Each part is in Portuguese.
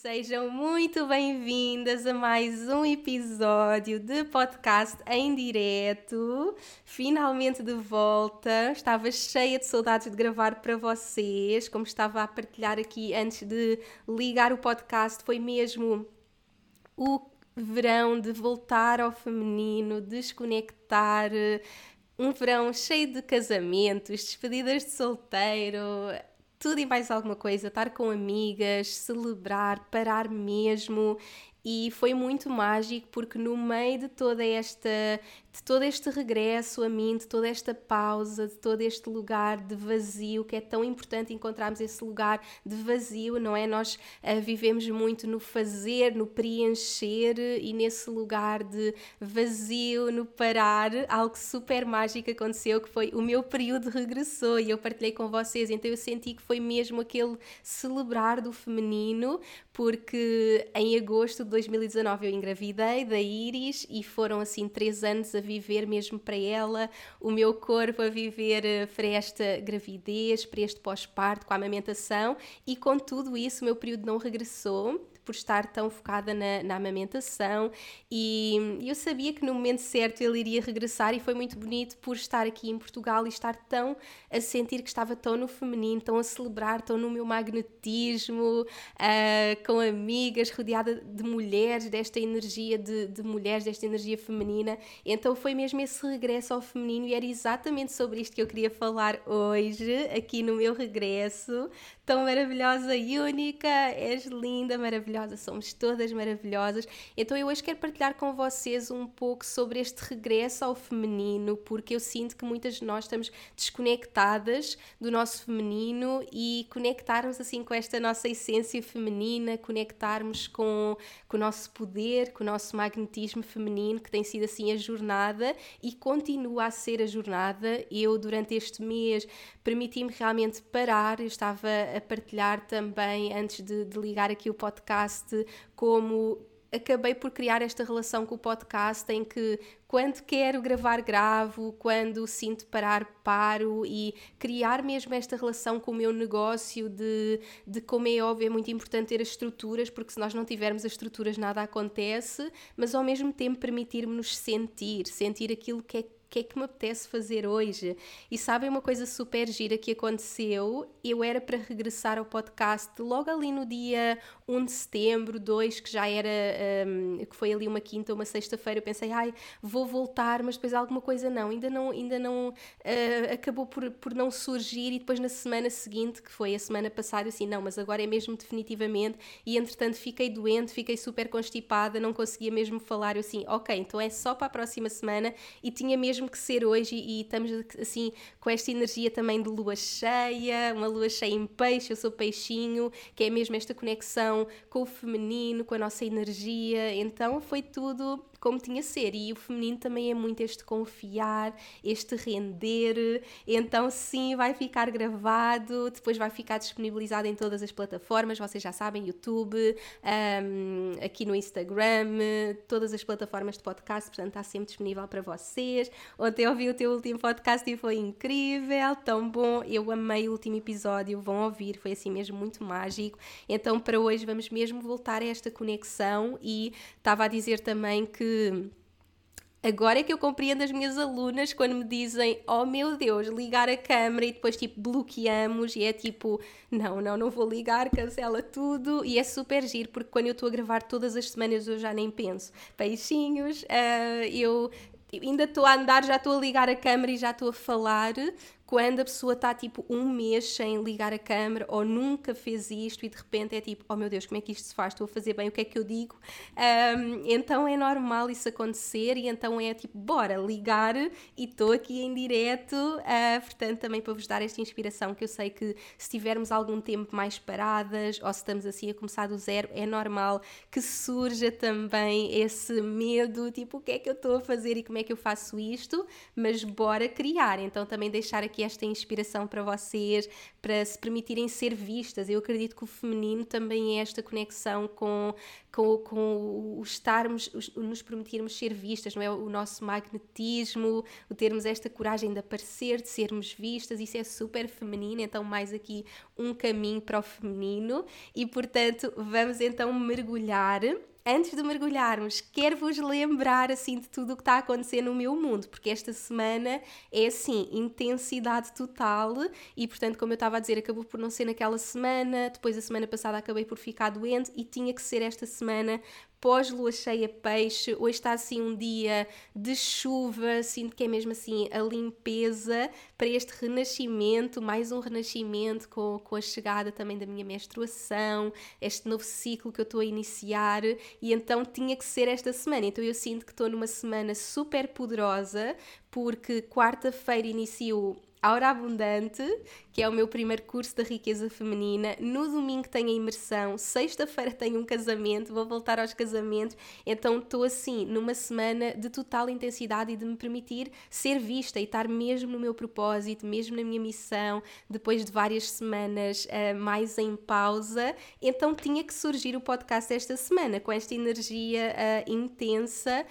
Sejam muito bem-vindas a mais um episódio de podcast em direto. Finalmente de volta. Estava cheia de saudades de gravar para vocês, como estava a partilhar aqui antes de ligar o podcast, foi mesmo o verão de voltar ao feminino, desconectar, um verão cheio de casamentos, despedidas de solteiro, tudo e mais alguma coisa, estar com amigas, celebrar, parar mesmo. E foi muito mágico porque no meio de toda esta de todo este regresso a mim, de toda esta pausa, de todo este lugar de vazio, que é tão importante encontrarmos esse lugar de vazio, não é? Nós uh, vivemos muito no fazer, no preencher e nesse lugar de vazio, no parar, algo super mágico aconteceu, que foi o meu período regressou e eu partilhei com vocês, então eu senti que foi mesmo aquele celebrar do feminino, porque em agosto de 2019 eu engravidei da Iris e foram assim três anos a a viver mesmo para ela, o meu corpo a viver eh, para esta gravidez, para este pós-parto, com a amamentação, e com tudo isso o meu período não regressou por estar tão focada na, na amamentação e eu sabia que no momento certo ele iria regressar e foi muito bonito por estar aqui em Portugal e estar tão a sentir que estava tão no feminino, tão a celebrar, tão no meu magnetismo, uh, com amigas, rodeada de mulheres, desta energia de, de mulheres, desta energia feminina. Então foi mesmo esse regresso ao feminino e era exatamente sobre isto que eu queria falar hoje, aqui no meu regresso. Tão maravilhosa e única, és linda, maravilhosa somos todas maravilhosas. Então eu hoje quero partilhar com vocês um pouco sobre este regresso ao feminino, porque eu sinto que muitas de nós estamos desconectadas do nosso feminino e conectarmos assim com esta nossa essência feminina, conectarmos com, com o nosso poder, com o nosso magnetismo feminino, que tem sido assim a jornada e continua a ser a jornada. Eu, durante este mês, permiti-me realmente parar, eu estava a partilhar também, antes de, de ligar aqui o podcast, como acabei por criar esta relação com o podcast em que quando quero gravar gravo, quando sinto parar paro e criar mesmo esta relação com o meu negócio de, de como é óbvio é muito importante ter as estruturas porque se nós não tivermos as estruturas nada acontece, mas ao mesmo tempo permitir-nos sentir, sentir aquilo que é que é que me apetece fazer hoje? E sabem uma coisa super gira que aconteceu? Eu era para regressar ao podcast logo ali no dia 1 de setembro, 2, que já era, um, que foi ali uma quinta uma sexta-feira. Eu pensei, ai, vou voltar, mas depois alguma coisa não, ainda não, ainda não, uh, acabou por, por não surgir. E depois na semana seguinte, que foi a semana passada, assim, não, mas agora é mesmo definitivamente. E entretanto fiquei doente, fiquei super constipada, não conseguia mesmo falar. Eu assim, ok, então é só para a próxima semana e tinha mesmo mesmo que ser hoje e, estamos assim com esta energia também de lua cheia, uma lua cheia em peixe, eu sou peixinho, que é mesmo esta conexão com o feminino, com a nossa energia. Então foi tudo como tinha ser. E o feminino também é muito este confiar, este render. Então, sim, vai ficar gravado, depois vai ficar disponibilizado em todas as plataformas. Vocês já sabem: YouTube, um, aqui no Instagram, todas as plataformas de podcast. Portanto, está sempre disponível para vocês. Ontem ouvi o teu último podcast e foi incrível, tão bom. Eu amei o último episódio. Vão ouvir, foi assim mesmo muito mágico. Então, para hoje, vamos mesmo voltar a esta conexão. E estava a dizer também que agora é que eu compreendo as minhas alunas quando me dizem, oh meu Deus, ligar a câmera e depois tipo bloqueamos e é tipo, não, não, não vou ligar, cancela tudo e é super giro porque quando eu estou a gravar todas as semanas eu já nem penso. Peixinhos, uh, eu ainda estou a andar, já estou a ligar a câmera e já estou a falar, quando a pessoa está tipo um mês sem ligar a câmera ou nunca fez isto e de repente é tipo, oh meu Deus, como é que isto se faz? Estou a fazer bem, o que é que eu digo? Um, então é normal isso acontecer e então é tipo, bora ligar e estou aqui em direto, uh, portanto também para vos dar esta inspiração que eu sei que se tivermos algum tempo mais paradas ou se estamos assim a começar do zero, é normal que surja também esse medo, tipo, o que é que eu estou a fazer e como é que eu faço isto, mas bora criar, então também deixar aqui aqui esta inspiração para vocês, para se permitirem ser vistas. Eu acredito que o feminino também é esta conexão com, com, com o estarmos, nos permitirmos ser vistas, não é? O nosso magnetismo, o termos esta coragem de aparecer, de sermos vistas, isso é super feminino, então mais aqui um caminho para o feminino e portanto vamos então mergulhar antes de mergulharmos, quero-vos lembrar assim de tudo o que está a acontecer no meu mundo, porque esta semana é assim, intensidade total e portanto, como eu estava a dizer, acabou por não ser naquela semana, depois a semana passada acabei por ficar doente e tinha que ser esta semana pós-lua cheia peixe, hoje está assim um dia de chuva, sinto que é mesmo assim a limpeza para este renascimento, mais um renascimento com, com a chegada também da minha menstruação, este novo ciclo que eu estou a iniciar e então tinha que ser esta semana. Então eu sinto que estou numa semana super poderosa porque quarta-feira inicio Aura Abundante, que é o meu primeiro curso da riqueza feminina. No domingo tenho a imersão, sexta-feira tenho um casamento, vou voltar aos casamentos. Então estou assim, numa semana de total intensidade e de me permitir ser vista e estar mesmo no meu propósito, mesmo na minha missão, depois de várias semanas uh, mais em pausa. Então tinha que surgir o podcast esta semana, com esta energia uh, intensa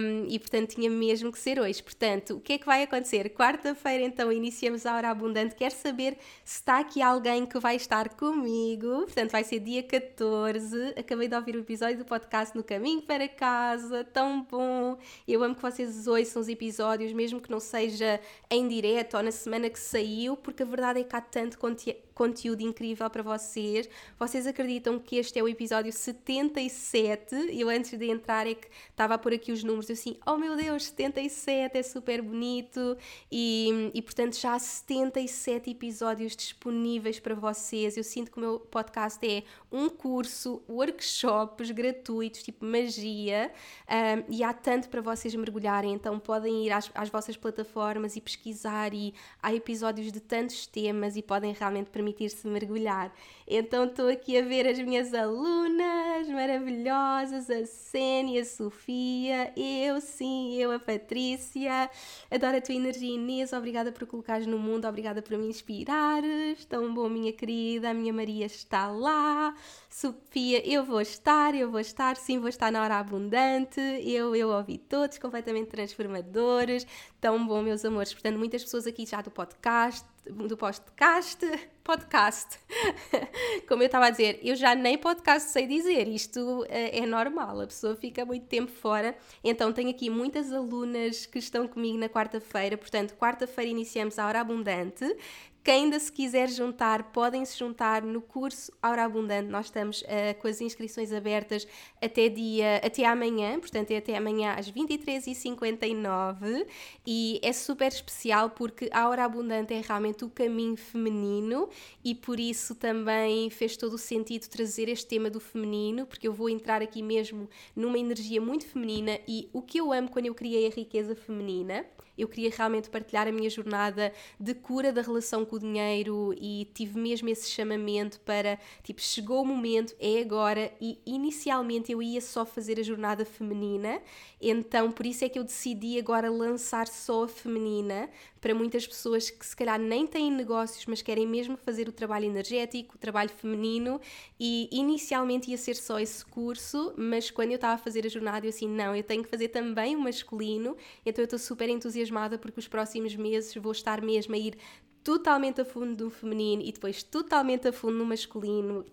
um, e portanto tinha mesmo que ser hoje. Portanto, o que é que vai acontecer? Quarta-feira então então iniciamos a hora abundante. Quero saber se está aqui alguém que vai estar comigo. Portanto, vai ser dia 14. Acabei de ouvir o episódio do podcast No Caminho para Casa. Tão bom! Eu amo que vocês ouçam os episódios, mesmo que não seja em direto ou na semana que saiu, porque a verdade é que há tanto conteúdo conteúdo incrível para vocês. Vocês acreditam que este é o episódio 77? Eu antes de entrar é que estava a pôr aqui os números, assim, oh meu Deus, 77 é super bonito e, e portanto já há 77 episódios disponíveis para vocês. Eu sinto que o meu podcast é um curso, workshops gratuitos, tipo magia, um, e há tanto para vocês mergulharem, então podem ir às, às vossas plataformas e pesquisar e há episódios de tantos temas e podem realmente permitir permitir-se mergulhar. Então estou aqui a ver as minhas alunas maravilhosas, a Sênia, a Sofia, eu sim, eu, a Patrícia. Adoro a tua energia, Inês. Obrigada por colocares no mundo, obrigada por me inspirares. Tão bom, minha querida. A minha Maria está lá. Sofia, eu vou estar, eu vou estar, sim, vou estar na hora abundante. Eu, eu ouvi todos completamente transformadores. Tão bom, meus amores. Portanto, muitas pessoas aqui já do podcast do podcast, podcast. Como eu estava a dizer, eu já nem podcast sei dizer, isto é, é normal, a pessoa fica muito tempo fora. Então tenho aqui muitas alunas que estão comigo na quarta-feira, portanto, quarta-feira iniciamos a hora abundante. Quem ainda se quiser juntar, podem se juntar no curso Aura Abundante. Nós estamos uh, com as inscrições abertas até dia, até amanhã, portanto é até amanhã às 23h59 e é super especial porque a Aura Abundante é realmente o caminho feminino e por isso também fez todo o sentido trazer este tema do feminino, porque eu vou entrar aqui mesmo numa energia muito feminina e o que eu amo quando eu criei a riqueza feminina eu queria realmente partilhar a minha jornada de cura da relação com o dinheiro e tive mesmo esse chamamento para, tipo, chegou o momento, é agora. E inicialmente eu ia só fazer a jornada feminina, então por isso é que eu decidi agora lançar só a feminina para muitas pessoas que se calhar nem têm negócios, mas querem mesmo fazer o trabalho energético, o trabalho feminino. E inicialmente ia ser só esse curso, mas quando eu estava a fazer a jornada, eu assim, não, eu tenho que fazer também o masculino. Então eu estou super entusiasmada porque os próximos meses vou estar mesmo a ir totalmente a fundo no feminino e depois totalmente a fundo no masculino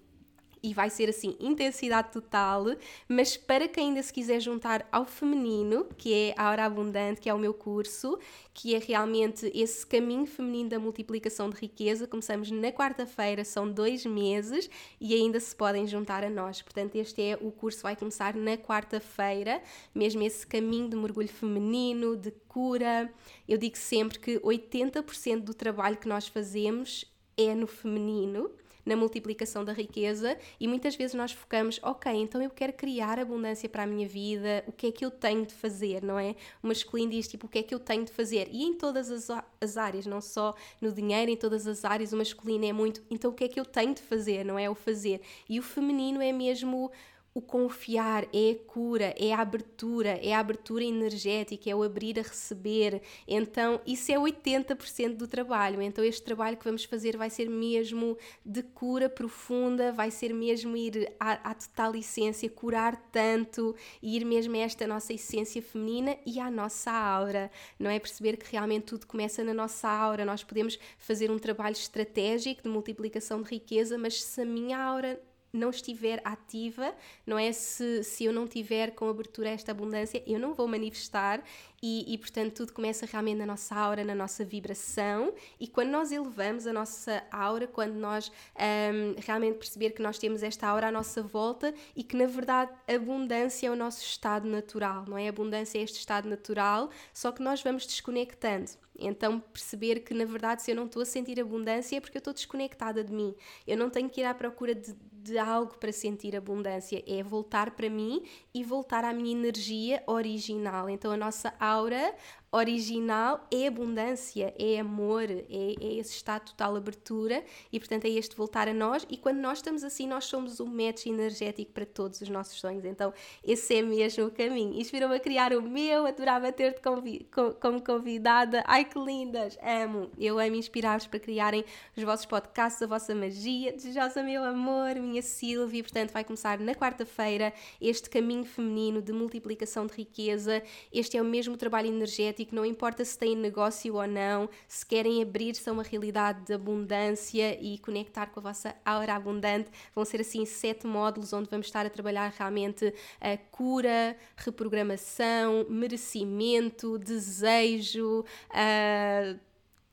e vai ser assim, intensidade total, mas para quem ainda se quiser juntar ao feminino, que é a Hora Abundante, que é o meu curso, que é realmente esse caminho feminino da multiplicação de riqueza, começamos na quarta-feira, são dois meses e ainda se podem juntar a nós. Portanto, este é o curso, vai começar na quarta-feira, mesmo esse caminho de mergulho feminino, de cura. Eu digo sempre que 80% do trabalho que nós fazemos é no feminino na multiplicação da riqueza e muitas vezes nós focamos, ok, então eu quero criar abundância para a minha vida, o que é que eu tenho de fazer, não é? O masculino diz tipo, o que é que eu tenho de fazer? E em todas as, as áreas, não só no dinheiro, em todas as áreas, o masculino é muito, então o que é que eu tenho de fazer, não é? O fazer. E o feminino é mesmo o confiar, é a cura, é a abertura, é a abertura energética, é o abrir a receber. Então, isso é 80% do trabalho. Então, este trabalho que vamos fazer vai ser mesmo de cura profunda, vai ser mesmo ir à, à total essência, curar tanto ir mesmo a esta nossa essência feminina e à nossa aura. Não é perceber que realmente tudo começa na nossa aura. Nós podemos fazer um trabalho estratégico de multiplicação de riqueza, mas se a minha aura não estiver ativa, não é? Se, se eu não tiver com abertura a esta abundância, eu não vou manifestar e, e, portanto tudo começa realmente na nossa aura, na nossa vibração e quando nós elevamos a nossa aura, quando nós um, realmente perceber que nós temos esta aura à nossa volta e que na verdade abundância é o nosso estado natural, não é? Abundância é este estado natural, só que nós vamos desconectando. Então, perceber que na verdade, se eu não estou a sentir abundância, é porque eu estou desconectada de mim. Eu não tenho que ir à procura de, de algo para sentir abundância, é voltar para mim e voltar à minha energia original. Então, a nossa aura original é abundância, é amor, é, é esse estado de total abertura e, portanto, é este voltar a nós. E quando nós estamos assim, nós somos o match energético para todos os nossos sonhos. Então, esse é mesmo o caminho. Inspirou-me a criar o meu, adorava ter-te convi como convidada. Ai que lindas! Amo! Eu amo inspirar-vos para criarem os vossos podcasts, a vossa magia. Desejosa, meu amor, minha Silvia. Portanto, vai começar na quarta-feira este caminho feminino de multiplicação de riqueza. Este é o mesmo trabalho energético que não importa se têm negócio ou não, se querem abrir-se a uma realidade de abundância e conectar com a vossa aura abundante, vão ser assim sete módulos onde vamos estar a trabalhar realmente a cura, reprogramação, merecimento, desejo, uh,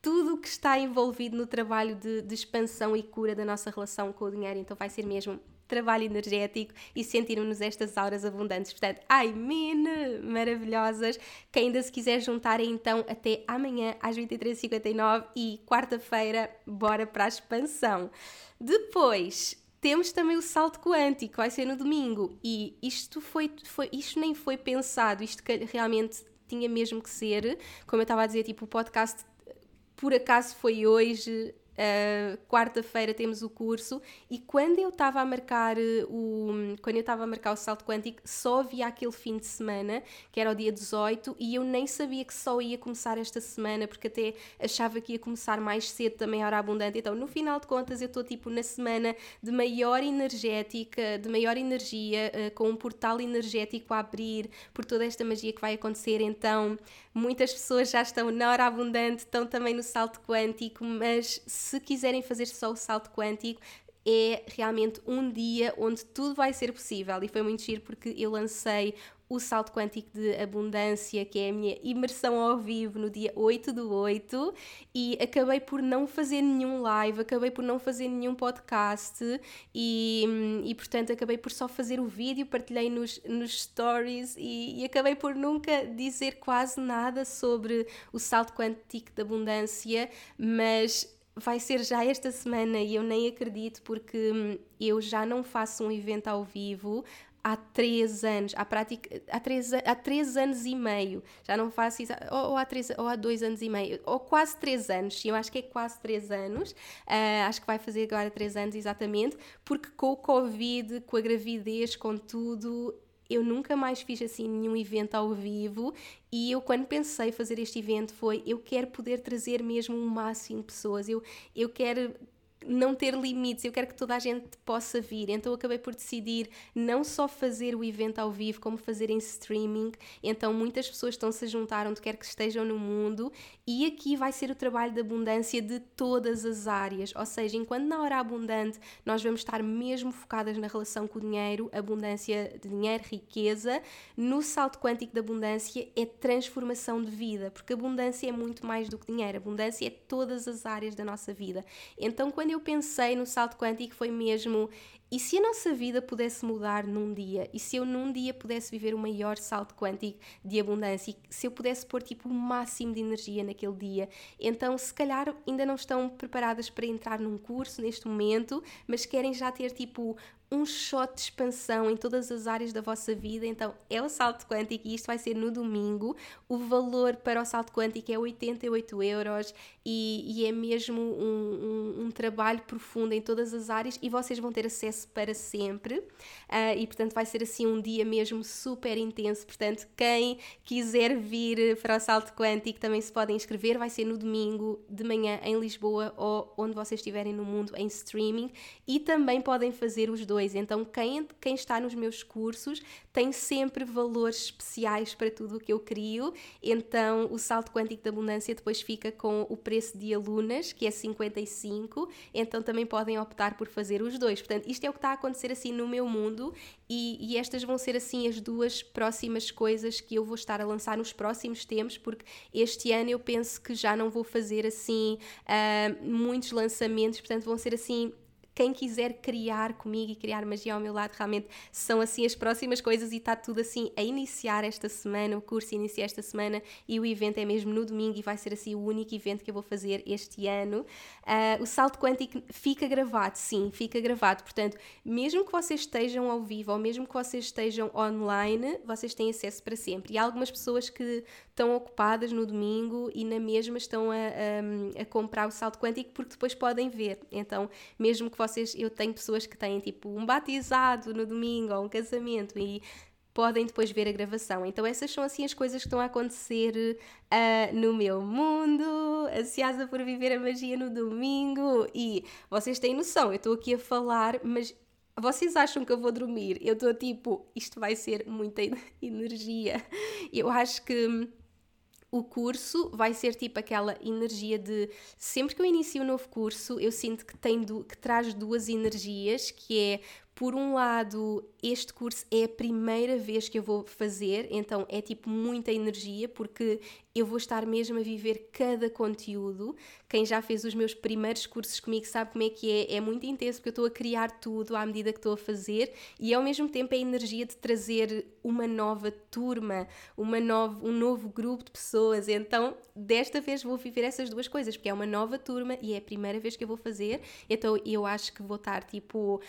tudo o que está envolvido no trabalho de, de, expansão e cura da nossa relação com o dinheiro. Então vai ser mesmo trabalho energético e sentirmos estas auras abundantes. Portanto, ai, mine, maravilhosas. Quem ainda se quiser juntar então até amanhã às 23h59 e quarta-feira, bora para a expansão. Depois, temos também o salto quântico, vai ser no domingo. E isto foi, foi isto nem foi pensado, isto realmente tinha mesmo que ser, como eu estava a dizer, tipo, o podcast por acaso foi hoje, Uh, quarta-feira temos o curso e quando eu estava a marcar eh, o quando eu estava a marcar o salto quântico só havia aquele fim de semana que era o dia 18 e eu nem sabia que só ia começar esta semana porque até achava que ia começar mais cedo também hora abundante. Então no final de contas eu estou tipo na semana de maior energética de maior energia uh, com um portal energético a abrir por toda esta magia que vai acontecer. Então muitas pessoas já estão na hora abundante estão também no salto quântico mas se quiserem fazer só o salto quântico, é realmente um dia onde tudo vai ser possível. E foi muito giro porque eu lancei o Salto Quântico de Abundância, que é a minha imersão ao vivo no dia 8 do 8, e acabei por não fazer nenhum live, acabei por não fazer nenhum podcast, e, e portanto acabei por só fazer o vídeo, partilhei nos, nos stories e, e acabei por nunca dizer quase nada sobre o Salto Quântico de Abundância, mas vai ser já esta semana e eu nem acredito porque hum, eu já não faço um evento ao vivo há três anos, há, prática, há, três, há três anos e meio, já não faço isso, ou, ou, há três, ou há dois anos e meio, ou quase três anos, eu acho que é quase três anos, uh, acho que vai fazer agora três anos exatamente, porque com o Covid, com a gravidez, com tudo, eu nunca mais fiz assim nenhum evento ao vivo e eu quando pensei fazer este evento foi eu quero poder trazer mesmo o um máximo de pessoas, eu, eu quero não ter limites, eu quero que toda a gente possa vir. Então acabei por decidir não só fazer o evento ao vivo, como fazer em streaming. Então muitas pessoas estão-se a juntar onde quer que estejam no mundo e aqui vai ser o trabalho de abundância de todas as áreas. Ou seja, enquanto na hora abundante nós vamos estar mesmo focadas na relação com o dinheiro, abundância de dinheiro, riqueza, no salto quântico da abundância é transformação de vida, porque abundância é muito mais do que dinheiro, abundância é todas as áreas da nossa vida. Então quando eu pensei no salto quântico foi mesmo e se a nossa vida pudesse mudar num dia? E se eu num dia pudesse viver o maior salto quântico de abundância? Se eu pudesse pôr tipo o máximo de energia naquele dia? Então, se calhar ainda não estão preparadas para entrar num curso neste momento, mas querem já ter tipo um shot de expansão em todas as áreas da vossa vida. Então é o salto quântico e isto vai ser no domingo. O valor para o salto quântico é 88 euros e, e é mesmo um, um, um, trabalho profundo em todas as áreas e vocês vão ter acesso para sempre. Uh, e portanto vai ser assim um dia mesmo super intenso. Portanto, quem quiser vir para o salto quântico também se podem inscrever. Vai ser no domingo de manhã em Lisboa ou onde vocês estiverem no mundo em streaming e também podem fazer os dois então, quem, quem está nos meus cursos tem sempre valores especiais para tudo o que eu crio. Então, o salto quântico da abundância depois fica com o preço de alunas, que é 55. Então, também podem optar por fazer os dois. Portanto, isto é o que está a acontecer assim no meu mundo e, e estas vão ser assim as duas próximas coisas que eu vou estar a lançar nos próximos tempos, porque este ano eu penso que já não vou fazer assim uh, muitos lançamentos, portanto, vão ser assim quem quiser criar comigo e criar magia ao meu lado, realmente são assim as próximas coisas e está tudo assim a iniciar esta semana, o curso inicia esta semana e o evento é mesmo no domingo e vai ser assim o único evento que eu vou fazer este ano. Uh, o salto quântico fica gravado, sim, fica gravado, portanto, mesmo que vocês estejam ao vivo ou mesmo que vocês estejam online, vocês têm acesso para sempre. E há algumas pessoas que estão ocupadas no domingo e na mesma estão a, a, a comprar o salto quântico porque depois podem ver. Então, mesmo que vocês, eu tenho pessoas que têm tipo um batizado no domingo ou um casamento e podem depois ver a gravação. Então essas são assim as coisas que estão a acontecer uh, no meu mundo, ansiosa por viver a magia no domingo e vocês têm noção, eu estou aqui a falar, mas vocês acham que eu vou dormir? Eu estou tipo, isto vai ser muita energia. Eu acho que o curso vai ser tipo aquela energia de sempre que eu inicio um novo curso, eu sinto que tem que traz duas energias, que é por um lado, este curso é a primeira vez que eu vou fazer, então é tipo muita energia, porque eu vou estar mesmo a viver cada conteúdo. Quem já fez os meus primeiros cursos comigo sabe como é que é. É muito intenso, porque eu estou a criar tudo à medida que estou a fazer e ao mesmo tempo é a energia de trazer uma nova turma, uma nova, um novo grupo de pessoas. Então, desta vez vou viver essas duas coisas, porque é uma nova turma e é a primeira vez que eu vou fazer. Então, eu acho que vou estar tipo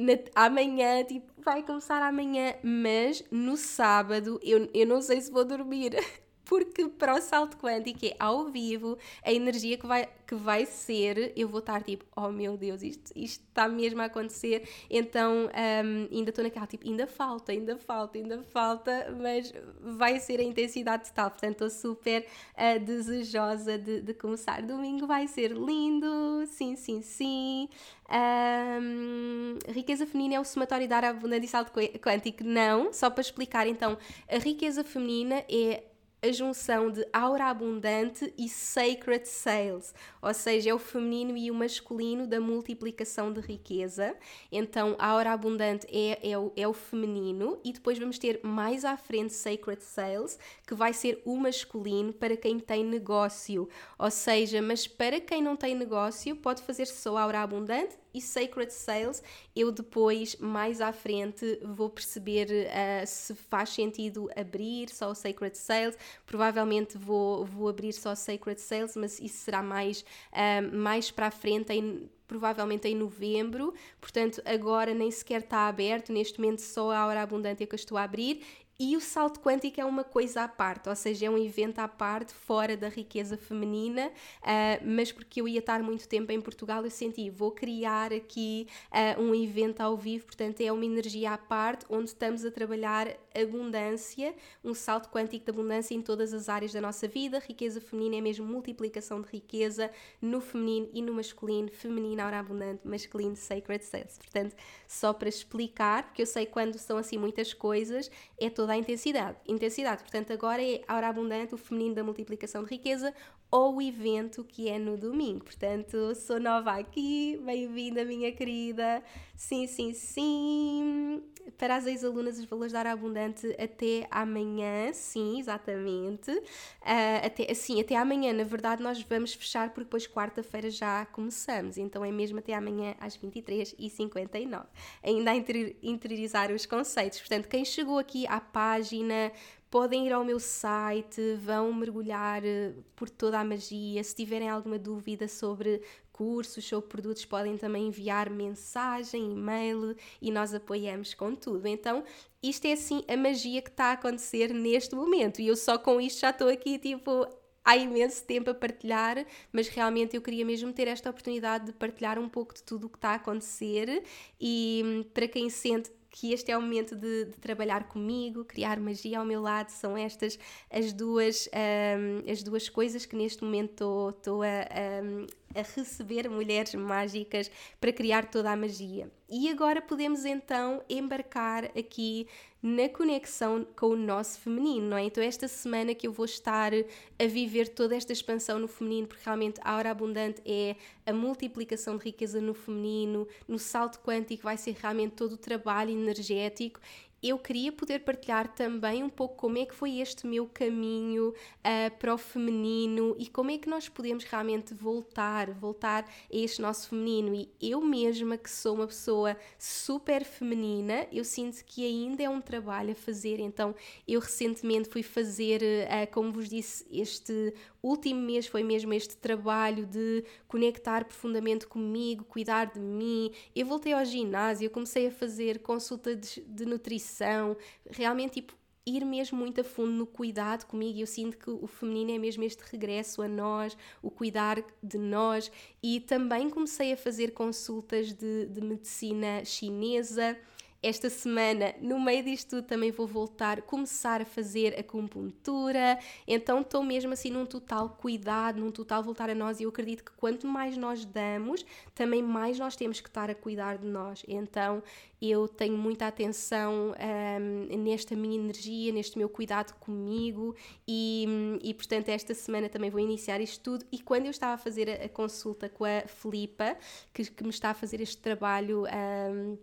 na, amanhã, tipo, vai começar amanhã, mas no sábado eu, eu não sei se vou dormir. Porque para o salto quântico é ao vivo, a energia que vai, que vai ser, eu vou estar tipo, oh meu Deus, isto, isto está mesmo a acontecer. Então um, ainda estou naquela tipo, ainda falta, ainda falta, ainda falta, mas vai ser a intensidade total. Portanto, estou super uh, desejosa de, de começar. Domingo vai ser lindo, sim, sim, sim. Um, riqueza feminina é o somatório dar abundância e salto quântico? Não, só para explicar então, a riqueza feminina é a junção de aura abundante e sacred sales, ou seja, é o feminino e o masculino da multiplicação de riqueza. Então, aura abundante é, é, o, é o feminino, e depois vamos ter mais à frente sacred sales, que vai ser o masculino para quem tem negócio. Ou seja, mas para quem não tem negócio, pode fazer só aura abundante e Sacred Sales, eu depois, mais à frente, vou perceber uh, se faz sentido abrir só o Sacred Sales. Provavelmente vou, vou abrir só o Sacred Sales, mas isso será mais, uh, mais para a frente, em, provavelmente em novembro. Portanto, agora nem sequer está aberto, neste momento só a Hora Abundante é que eu estou a abrir e o salto quântico é uma coisa à parte, ou seja, é um evento à parte, fora da riqueza feminina, uh, mas porque eu ia estar muito tempo em Portugal, eu senti, vou criar aqui uh, um evento ao vivo, portanto é uma energia à parte, onde estamos a trabalhar abundância, um salto quântico de abundância em todas as áreas da nossa vida. Riqueza feminina é mesmo multiplicação de riqueza no feminino e no masculino. Feminino, aura abundante, masculino, sacred sense. Portanto, só para explicar, porque eu sei quando são assim muitas coisas, é toda a intensidade. Intensidade, portanto, agora é aura abundante, o feminino da multiplicação de riqueza, ou o evento que é no domingo. Portanto, sou nova aqui, bem-vinda, minha querida. Sim, sim, sim. Para as ex-alunas, os valores da hora abundante até amanhã, sim, exatamente. Uh, até, sim, até amanhã, na verdade, nós vamos fechar porque depois quarta-feira já começamos. Então é mesmo até amanhã às 23h59. Ainda a interiorizar os conceitos. Portanto, quem chegou aqui à página podem ir ao meu site, vão mergulhar eh, por toda a magia. Se tiverem alguma dúvida sobre cursos, sobre produtos, podem também enviar mensagem, e-mail e nós apoiamos com tudo. Então, isto é assim a magia que está a acontecer neste momento. E eu só com isto já estou aqui, tipo, há imenso tempo a partilhar, mas realmente eu queria mesmo ter esta oportunidade de partilhar um pouco de tudo o que está a acontecer e hum, para quem sente que este é o momento de, de, trabalhar comigo, criar magia ao meu lado. São estas as duas, um, as duas coisas que neste momento estou a, a, a receber mulheres mágicas para criar toda a magia. E agora podemos então embarcar aqui na conexão com o nosso feminino, não é? Então, esta semana que eu vou estar a viver toda esta expansão no feminino, porque realmente a aura abundante é a multiplicação de riqueza no feminino, no salto quântico vai ser realmente todo o trabalho energético eu queria poder partilhar também um pouco como é que foi este meu caminho uh, para o feminino e como é que nós podemos realmente voltar, voltar a este nosso feminino. E eu mesma, que sou uma pessoa super feminina, eu sinto que ainda é um trabalho a fazer. Então, eu recentemente fui fazer, uh, como vos disse, este último mês foi mesmo este trabalho de conectar profundamente comigo, cuidar de mim. Eu voltei ao ginásio, comecei a fazer consulta de, de nutrição, realmente tipo ir mesmo muito a fundo no cuidado comigo. E eu sinto que o feminino é mesmo este regresso a nós, o cuidar de nós. E também comecei a fazer consultas de, de medicina chinesa esta semana, no meio disto tudo, também vou voltar, começar a fazer acupuntura. Então estou mesmo assim num total cuidado, num total voltar a nós. E eu acredito que quanto mais nós damos, também mais nós temos que estar a cuidar de nós. Então eu tenho muita atenção um, nesta minha energia, neste meu cuidado comigo. E, e portanto, esta semana também vou iniciar isto tudo. E quando eu estava a fazer a, a consulta com a Filipa, que, que, me está a fazer este trabalho. Um,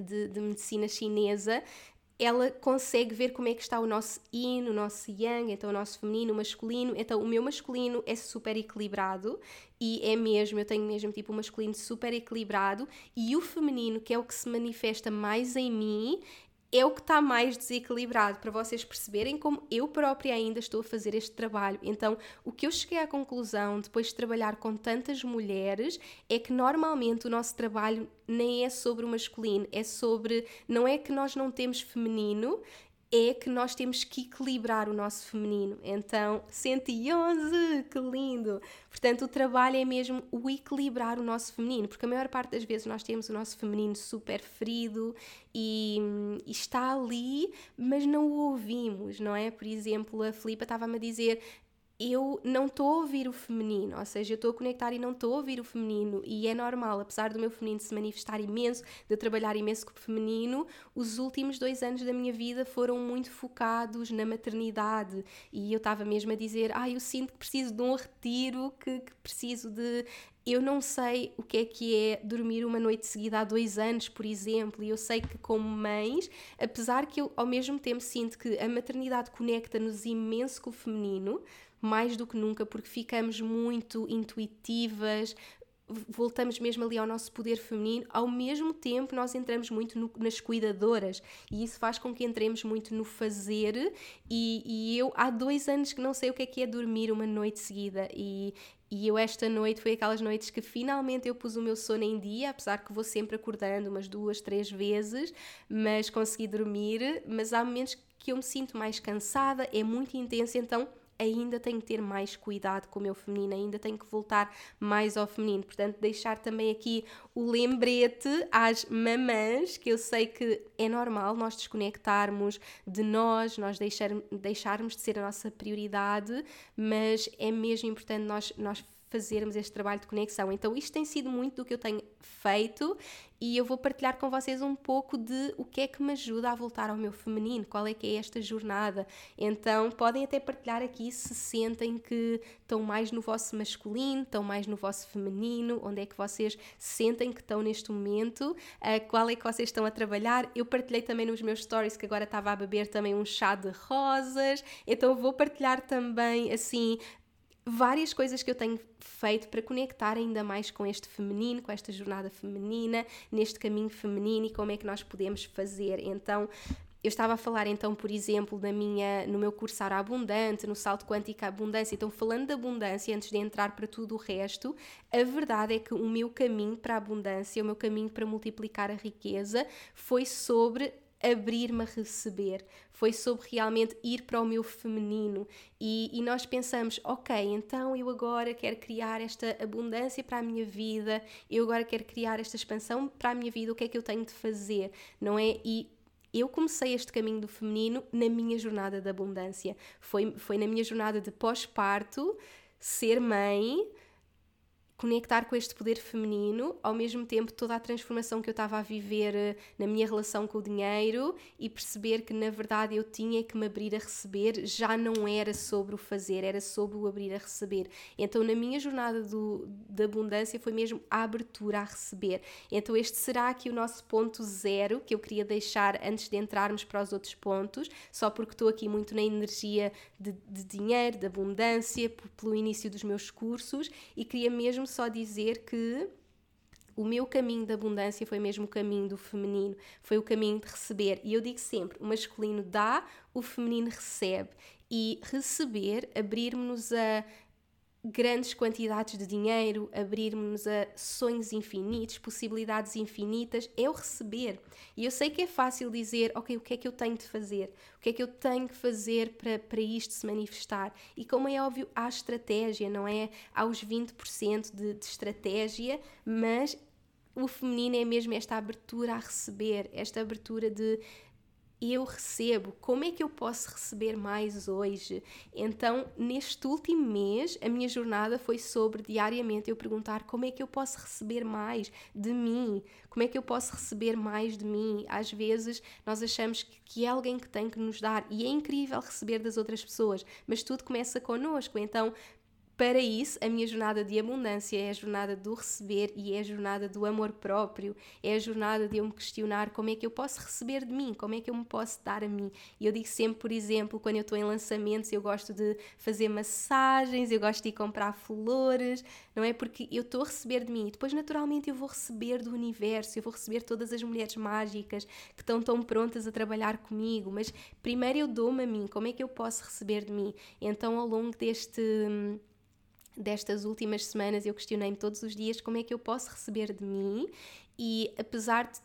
de, de medicina chinesa, ela consegue ver como é que está o nosso yin, o nosso yang, então o nosso feminino, o masculino. Então o meu masculino é super equilibrado e é mesmo, eu tenho mesmo tipo o masculino super equilibrado e o feminino, que é o que se manifesta mais em mim, é o que está mais desequilibrado, para vocês perceberem como eu própria ainda estou a fazer este trabalho. Então, o que eu cheguei à conclusão depois de trabalhar com tantas mulheres é que normalmente o nosso trabalho nem é sobre o masculino, é sobre. Não é que nós não temos feminino, é que nós temos que equilibrar o nosso feminino. Então, 111, que lindo! Portanto, o trabalho é mesmo o equilibrar o nosso feminino, porque a maior parte das vezes nós temos o nosso feminino super ferido e, e está ali, mas não o ouvimos, não é? Por exemplo, a Filipa estava-me a dizer: eu não estou a ouvir o feminino, ou seja, eu estou a conectar e não estou a ouvir o feminino, e é normal, apesar do meu feminino se manifestar imenso, de trabalhar imenso com o feminino, os últimos dois anos da minha vida foram muito focados na maternidade, e eu estava mesmo a dizer, ah, eu sinto que preciso de um retiro, que, que preciso de eu não sei o que é que é dormir uma noite seguida há dois anos, por exemplo, e eu sei que, como mães, apesar que eu ao mesmo tempo sinto que a maternidade conecta-nos imenso com o feminino, mais do que nunca, porque ficamos muito intuitivas, voltamos mesmo ali ao nosso poder feminino, ao mesmo tempo nós entramos muito no, nas cuidadoras. E isso faz com que entremos muito no fazer. E, e, eu há dois anos que não sei o que é que é dormir uma noite seguida. E, e eu esta noite foi aquelas noites que finalmente eu pus o meu sono em dia, apesar que vou sempre acordando umas duas, três vezes, mas consegui dormir, mas há momentos que eu me sinto mais cansada, é muito intenso, então ainda tenho que ter mais cuidado com o meu feminino, ainda tenho que voltar mais ao feminino. Portanto, deixar também aqui o lembrete às mamãs, que eu sei que é normal nós desconectarmos de nós, nós deixar, deixarmos de ser a nossa prioridade, mas é mesmo importante nós, nós fazermos este trabalho de conexão. Então, isto tem sido muito do que eu tenho feito e eu vou partilhar com vocês um pouco de o que é que me ajuda a voltar ao meu feminino, qual é que é esta jornada. Então, podem até partilhar aqui se sentem que estão mais no vosso masculino, estão mais no vosso feminino, onde é que vocês sentem que estão neste momento, qual é que vocês estão a trabalhar. Eu partilhei também nos meus stories que agora estava a beber também um chá de rosas, então vou partilhar também assim várias coisas que eu tenho feito para conectar ainda mais com este feminino, com esta jornada feminina, neste caminho feminino e como é que nós podemos fazer. Então, eu estava a falar então, por exemplo, da minha, no meu curso Ara Abundante, no Salto Quântico Abundância. Então, falando de abundância, antes de entrar para tudo o resto, a verdade é que o meu caminho para a abundância, o meu caminho para multiplicar a riqueza, foi sobre abrir-me a receber, foi sobre realmente ir para o meu feminino. E, e, nós pensamos, ok, então eu agora quero criar esta abundância para a minha vida, eu agora quero criar esta expansão para a minha vida, o que é que eu tenho de fazer, não é? E eu comecei este caminho do feminino na minha jornada de abundância. Foi, foi na minha jornada de pós-parto, ser mãe, conectar com este poder feminino, ao mesmo tempo toda a transformação que eu estava a viver eh, na minha relação com o dinheiro e perceber que na verdade eu tinha que me abrir a receber, já não era sobre o fazer, era sobre o abrir a receber. Então na minha jornada do, de abundância foi mesmo a abertura a receber. Então este será aqui o nosso ponto zero que eu queria deixar antes de entrarmos para os outros pontos, só porque estou aqui muito na energia de, de dinheiro, de abundância, pelo início dos meus cursos e queria mesmo só dizer que o meu caminho de abundância foi mesmo o caminho do feminino, foi o caminho de receber. E eu digo sempre: o masculino dá, o feminino recebe. E receber, abrir-nos a, grandes quantidades de dinheiro, abrir-nos a sonhos infinitos, possibilidades infinitas, é o receber. E eu sei que é fácil dizer, ok, o que é que eu tenho de fazer? O que é que eu tenho que fazer para, para isto se manifestar? E como é óbvio, há estratégia, não é? Há os 20% de, de estratégia, mas o feminino é mesmo esta abertura a receber, esta abertura de eu recebo, como é que eu posso receber mais hoje? Então, neste último mês, a minha jornada foi sobre diariamente eu perguntar como é que eu posso receber mais de mim, como é que eu posso receber mais de mim. Às vezes, nós achamos que, que é alguém que tem que nos dar e é incrível receber das outras pessoas, mas tudo começa connosco. Então, para isso, a minha jornada de abundância é a jornada do receber e é a jornada do amor próprio, é a jornada de eu me questionar como é que eu posso receber de mim, como é que eu me posso dar a mim. E eu digo sempre, por exemplo, quando eu estou em lançamentos, eu gosto de fazer massagens, eu gosto de ir comprar flores, não é? Porque eu estou a receber de mim e depois, naturalmente, eu vou receber do universo, eu vou receber todas as mulheres mágicas que estão tão prontas a trabalhar comigo, mas primeiro eu dou-me a mim, como é que eu posso receber de mim? Então, ao longo deste destas últimas semanas eu questionei-me todos os dias como é que eu posso receber de mim e apesar de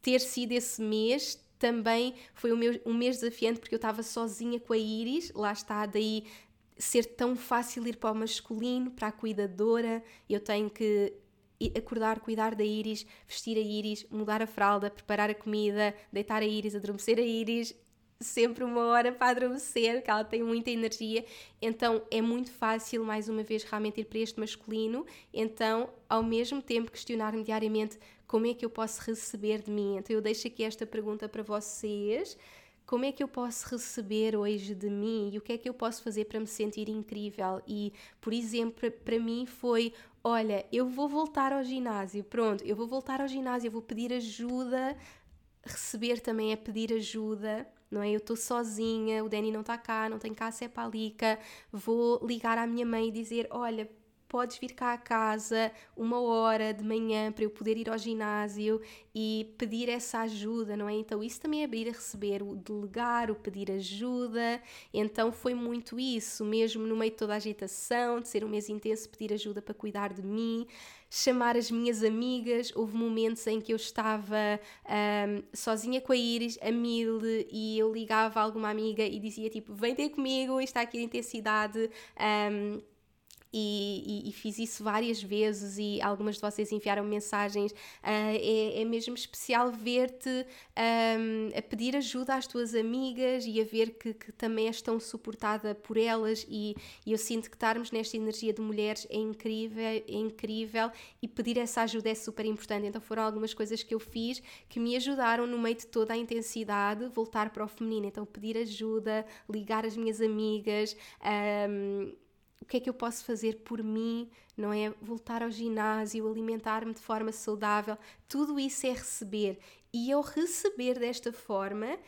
ter sido esse mês também foi um, meu, um mês desafiante porque eu estava sozinha com a Iris, lá está, daí ser tão fácil ir para o masculino, para a cuidadora, eu tenho que acordar, cuidar da Iris, vestir a Iris, mudar a fralda, preparar a comida, deitar a Iris, adormecer a Iris sempre uma hora para adormecer, que ela tem muita energia, então é muito fácil, mais uma vez, realmente ir para este masculino. Então, ao mesmo tempo, questionar-me diariamente como é que eu posso receber de mim. Então, eu deixo aqui esta pergunta para vocês. Como é que eu posso receber hoje de mim e o que é que eu posso fazer para me sentir incrível? E, por exemplo, para mim foi: olha, eu vou voltar ao ginásio, pronto, eu vou voltar ao ginásio, eu vou pedir ajuda. Receber também é pedir ajuda não é? Eu estou sozinha, o Danny não está cá, não tem cá a Cepalica, vou ligar à minha mãe e dizer: Olha, podes vir cá a casa uma hora de manhã para eu poder ir ao ginásio e pedir essa ajuda, não é? Então isso também é abrir a receber, o delegar, o pedir ajuda. Então foi muito isso, mesmo no meio de toda a agitação, de ser um mês intenso, pedir ajuda para cuidar de mim chamar as minhas amigas. Houve momentos em que eu estava um, sozinha com a Iris, a mil, e eu ligava a alguma amiga e dizia tipo: vem ter comigo, está aqui a intensidade. Um, e, e, e, fiz isso várias vezes e algumas de vocês enviaram mensagens. Uh, é, é, mesmo especial ver-te um, a pedir ajuda às tuas amigas e a ver que, que também és tão suportada por elas. E, e, eu sinto que estarmos nesta energia de mulheres é incrível, é incrível e pedir essa ajuda é super importante. Então foram algumas coisas que eu fiz que me ajudaram no meio de toda a intensidade voltar para o feminino. Então pedir ajuda, ligar as minhas amigas. Um, que é que eu posso fazer por mim, não é? Voltar ao ginásio, alimentar-me de forma saudável, tudo isso é receber. E ao receber desta forma,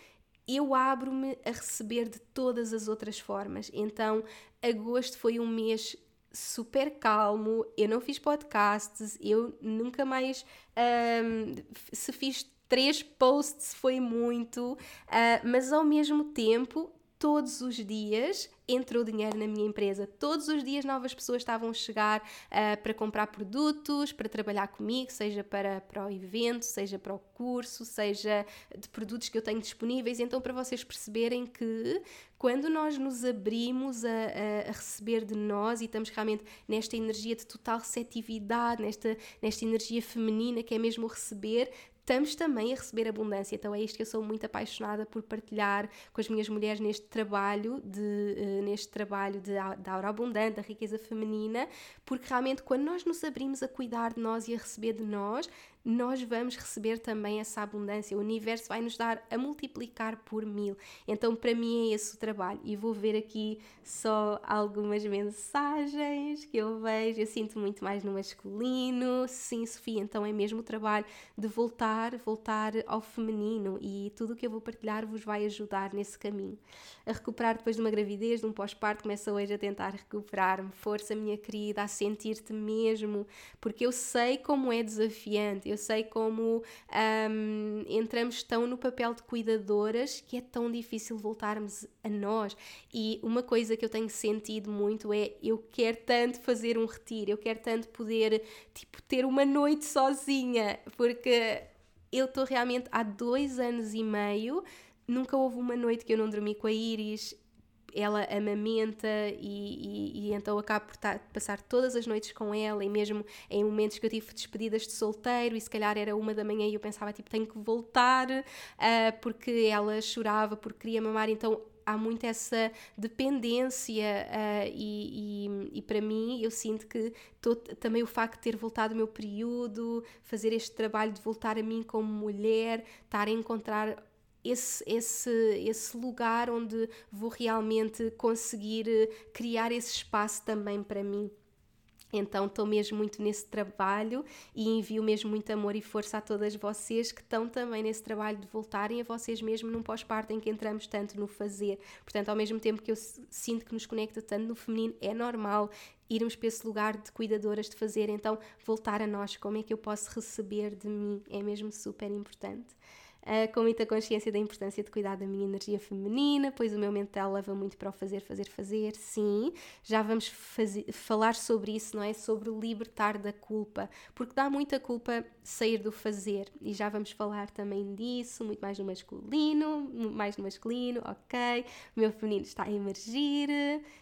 eu abro-me a receber de todas as outras formas. Então, agosto foi um mês super calmo, eu não fiz podcasts, eu nunca mais. Um, se fiz três posts foi muito, uh, mas ao mesmo tempo todos os dias entrou dinheiro na minha empresa. Todos os dias novas pessoas estavam a chegar uh, para comprar produtos, para trabalhar comigo, seja para, para o evento, seja para o curso, seja de produtos que eu tenho disponíveis. Então, para vocês perceberem que quando nós nos abrimos a, a, a, receber de nós e estamos realmente nesta energia de total receptividade, nesta, nesta energia feminina que é mesmo receber, estamos também a receber abundância. Então é isto que eu sou muito apaixonada por partilhar com as minhas mulheres neste trabalho de uh, neste trabalho de, da aura abundante, da riqueza feminina, porque realmente quando nós nos abrimos a cuidar de nós e a receber de nós, nós vamos receber também essa abundância. O universo vai nos dar a multiplicar por mil. Então, para mim, é esse o trabalho. E vou ver aqui só algumas mensagens que eu vejo. Eu sinto muito mais no masculino. Sim, Sofia, então é mesmo o trabalho de voltar, voltar ao feminino. E tudo o que eu vou partilhar vos vai ajudar nesse caminho. A recuperar depois de uma gravidez, de um pós-parto, começa hoje a tentar recuperar-me. Força, minha querida, a sentir-te mesmo, porque eu sei como é desafiante eu sei como um, entramos tão no papel de cuidadoras que é tão difícil voltarmos a nós. E uma coisa que eu tenho sentido muito é eu quero tanto fazer um retiro, eu quero tanto poder tipo ter uma noite sozinha, porque eu estou realmente há dois anos e meio nunca houve uma noite que eu não dormi com a Iris, ela amamenta e, e, e então acabo por passar todas as noites com ela e mesmo em momentos que eu tive despedidas de solteiro e se calhar era uma da manhã e eu pensava tipo tenho que voltar uh, porque ela chorava porque queria mamar. Então há muito essa dependência uh, e, e, e, para mim eu sinto que tô, também o facto de ter voltado o meu período, fazer este trabalho de voltar a mim como mulher, estar a encontrar esse, esse, esse lugar onde vou realmente conseguir eh, criar esse espaço também para mim. Então estou mesmo muito nesse trabalho e envio mesmo muito amor e força a todas vocês que estão também nesse trabalho de voltarem a vocês mesmo num pós-parto em que entramos tanto no fazer. Portanto, ao mesmo tempo que eu sinto que nos conecta tanto no feminino, é normal irmos para esse lugar de cuidadoras de fazer, então voltar a nós, como é que eu posso receber de mim, é mesmo super importante uh, com muita consciência da importância de cuidar da minha energia feminina, pois o meu mental leva muito para o fazer, fazer, fazer. Sim, já vamos falar sobre isso, não é? Sobre libertar da culpa, porque dá muita culpa sair do fazer e já vamos falar também disso, muito mais no masculino, mais no masculino, ok? O meu feminino está a emergir,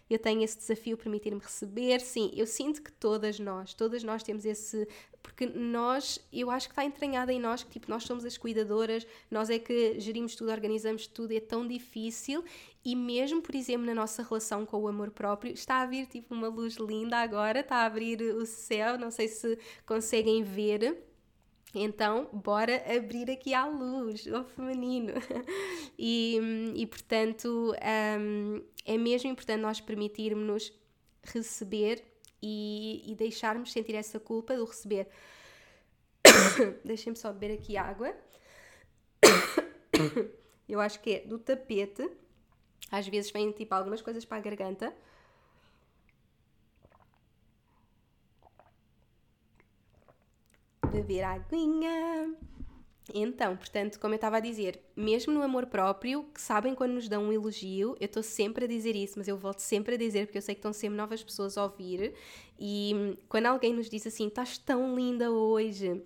eu tenho esse desafio permitir-me receber. Sim, eu sinto que todas nós, todas nós temos esse porque nós, eu acho que está entranhado em nós que tipo, nós somos as cuidadoras, nós é que gerimos tudo, organizamos tudo, é tão difícil e mesmo, por exemplo, na nossa relação com o amor próprio, está a vir tipo uma luz linda agora, está a abrir o céu, não sei se conseguem ver. Então, bora abrir aqui à luz, ao feminino. e, e portanto, um, é mesmo importante nós permitirmos-nos receber e, e deixarmos sentir essa culpa do receber. Deixem-me só beber aqui água. Eu acho que é do tapete. Às vezes vêm tipo algumas coisas para a garganta. Beber aguinha. Então, portanto, como eu estava a dizer, mesmo no amor próprio, que sabem quando nos dão um elogio, eu estou sempre a dizer isso, mas eu volto sempre a dizer porque eu sei que estão sempre novas pessoas a ouvir. E quando alguém nos diz assim, estás tão linda hoje,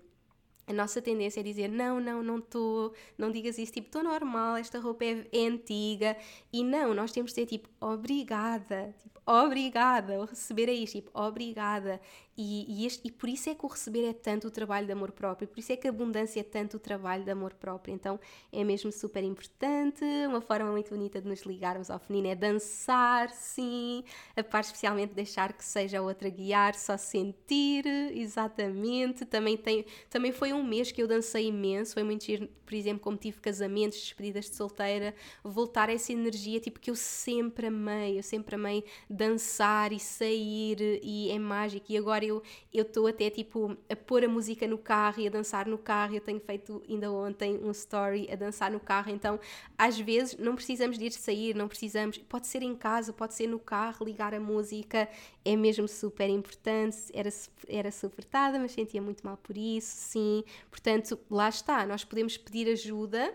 a nossa tendência é dizer não, não, não estou, não digas isso, tipo, estou normal, esta roupa é, é, antiga. E não, nós temos de ser tipo, obrigada, tipo, obrigada, o receber é isto, tipo, obrigada. E, e, este, e por isso é que o receber é tanto o trabalho de amor próprio, por isso é que a abundância é tanto o trabalho de amor próprio. Então é mesmo super importante. Uma forma muito bonita de nos ligarmos ao feminino é dançar, sim. A parte especialmente deixar que seja a outra guiar, só sentir, exatamente. Também, tem, também foi um mês que eu dancei imenso, foi muito giro, por exemplo, como tive casamentos, despedidas de solteira, voltar a essa energia tipo que eu sempre amei, eu sempre amei dançar e sair e é mágico. E agora eu estou até tipo a pôr a música no carro e a dançar no carro. Eu tenho feito ainda ontem um story a dançar no carro. Então, às vezes, não precisamos de ir sair, não precisamos. Pode ser em casa, pode ser no carro, ligar a música. É mesmo super importante. Era, era suportada, mas sentia muito mal por isso, sim. Portanto, lá está. Nós podemos pedir ajuda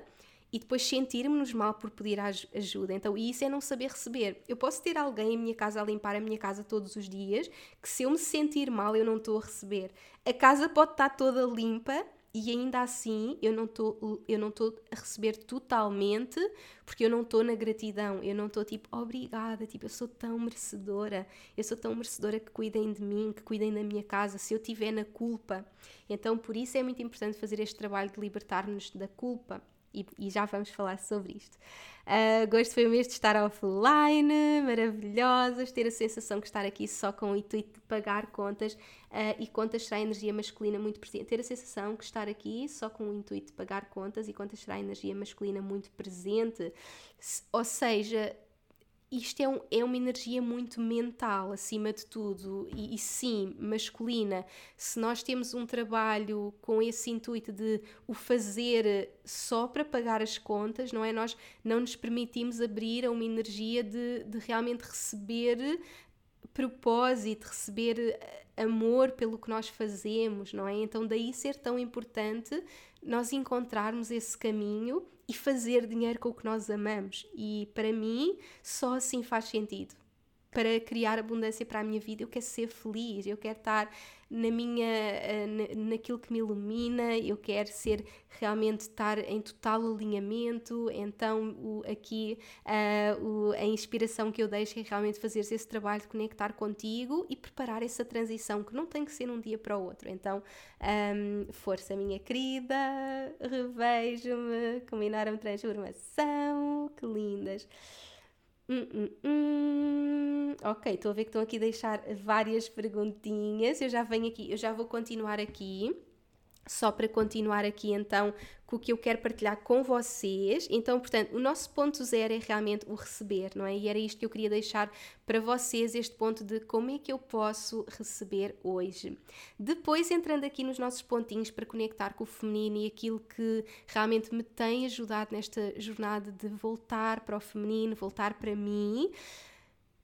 e depois sentirmos-nos mal por pedir ajuda. Então, isso é não saber receber. Eu posso ter alguém em minha casa a limpar a minha casa todos os dias, que se eu me sentir mal, eu não estou a receber. A casa pode estar toda limpa e ainda assim eu não estou eu não estou a receber totalmente porque eu não estou na gratidão eu não estou tipo obrigada tipo eu sou tão merecedora eu sou tão merecedora que cuidem de mim que cuidem da minha casa se eu tiver na culpa então por isso é muito importante fazer este trabalho de libertar-nos da culpa e, e, já vamos falar sobre isto. Uh, gosto foi mesmo de estar offline, maravilhosas, ter a sensação que estar aqui só com o intuito de pagar contas uh, e contas será energia masculina muito presente. Ter a sensação que estar aqui só com o intuito de pagar contas e contas será energia masculina muito presente. Ou seja, isto é, um, é, uma energia muito mental, acima de tudo, e, e, sim, masculina. Se nós temos um trabalho com esse intuito de o fazer só para pagar as contas, não é? Nós não nos permitimos abrir a uma energia de, de realmente receber propósito, receber eh, amor pelo que nós fazemos, não é? Então, daí ser tão importante nós encontrarmos esse caminho e fazer dinheiro com o que nós amamos. E para mim, só assim faz sentido. Para criar abundância para a minha vida, eu quero ser feliz, eu quero estar na minha, eh, naquilo que me ilumina, eu quero ser realmente estar em total alinhamento, então o, aqui uh, o, a inspiração que eu deixo é realmente fazer esse trabalho de conectar contigo e preparar essa transição que não tem que ser um dia para o outro. Então, um, força minha querida, revejo-me, combinaram transformação, que lindas. Hum, hum, hum. Ok, estou a ver que estão aqui a deixar várias perguntinhas. Eu já venho aqui, eu já vou continuar aqui só para continuar aqui então com o que eu quero partilhar com vocês. Então, portanto, o nosso ponto zero é realmente o receber, não é? E era isto que eu queria deixar para vocês, este ponto de como é que eu posso receber hoje. Depois, entrando aqui nos nossos pontinhos para conectar com o feminino e aquilo que realmente me tem ajudado nesta jornada de voltar para o feminino, voltar para mim.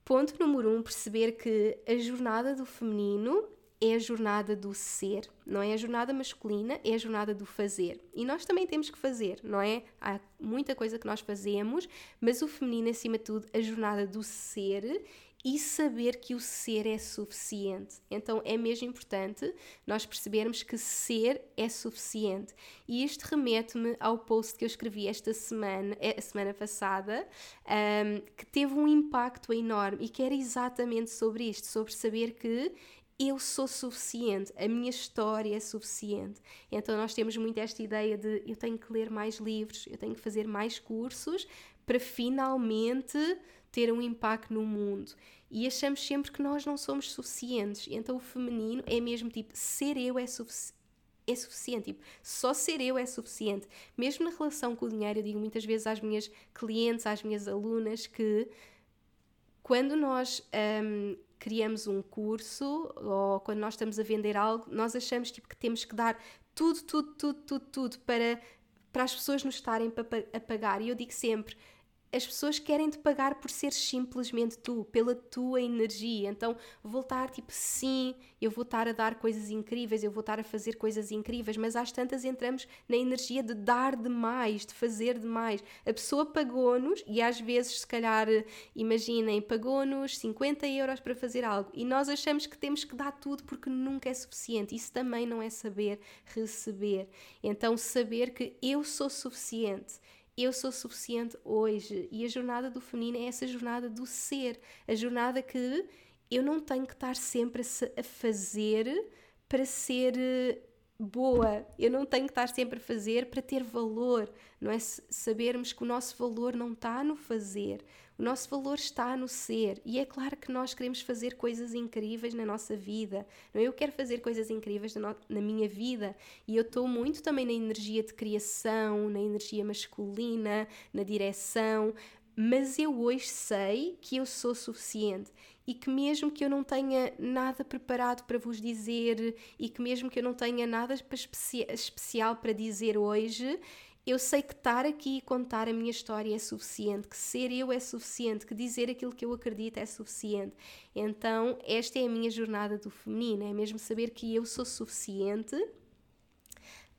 Ponto número um, perceber que a jornada do feminino é a jornada do ser, não é a jornada masculina, é a jornada do fazer. E nós também temos que fazer, não é? Há muita coisa que nós fazemos, mas o feminino, acima de tudo, a jornada do ser e saber que o ser é suficiente. Então é mesmo importante nós percebermos que ser é suficiente. E isto remete-me ao post que eu escrevi esta semana, eh, a semana passada, um, que teve um impacto enorme e que era exatamente sobre isto, sobre saber que eu sou suficiente, a minha história é suficiente. Então nós temos muito esta ideia de eu tenho que ler mais livros, eu tenho que fazer mais cursos para finalmente ter um impacto no mundo. E achamos sempre que nós não somos suficientes. Então o feminino é mesmo tipo ser eu é suficiente é suficiente. Tipo, só ser eu é suficiente. Mesmo na relação com o dinheiro, eu digo muitas vezes às minhas clientes, às minhas alunas, que quando nós um, criamos um curso ou quando nós estamos a vender algo, nós achamos tipo, que temos que dar tudo, tudo, tudo, tudo, tudo para, para as pessoas nos estarem a pagar. E eu digo sempre: as pessoas querem te pagar por ser simplesmente tu, pela tua energia. Então, voltar tipo, sim, eu vou estar a dar coisas incríveis, eu vou estar a fazer coisas incríveis, mas às tantas entramos na energia de dar demais, de fazer demais. A pessoa pagou-nos e às vezes, se calhar, imaginem, pagou-nos 50 euros para fazer algo e nós achamos que temos que dar tudo porque nunca é suficiente. Isso também não é saber receber. Então, saber que eu sou suficiente eu sou suficiente hoje. E a jornada do feminino é essa jornada do ser, a jornada que eu não tenho que estar sempre a fazer para ser eh, boa. Eu não tenho que estar sempre a fazer para ter valor. Não é sabermos que o nosso valor não está no fazer. O nosso valor está no ser. E é claro que nós queremos fazer coisas incríveis na nossa vida. Não é? Eu quero fazer coisas incríveis na, na minha vida. E eu estou muito também na energia de criação, na energia masculina, na direção. Mas eu hoje sei que eu sou suficiente e que mesmo que eu não tenha nada preparado para vos dizer e que mesmo que eu não tenha nada especial para dizer hoje, eu sei que estar aqui e contar a minha história é suficiente, que ser eu é suficiente, que dizer aquilo que eu acredito é suficiente. Então, esta é a minha jornada do feminino, é mesmo saber que eu sou suficiente.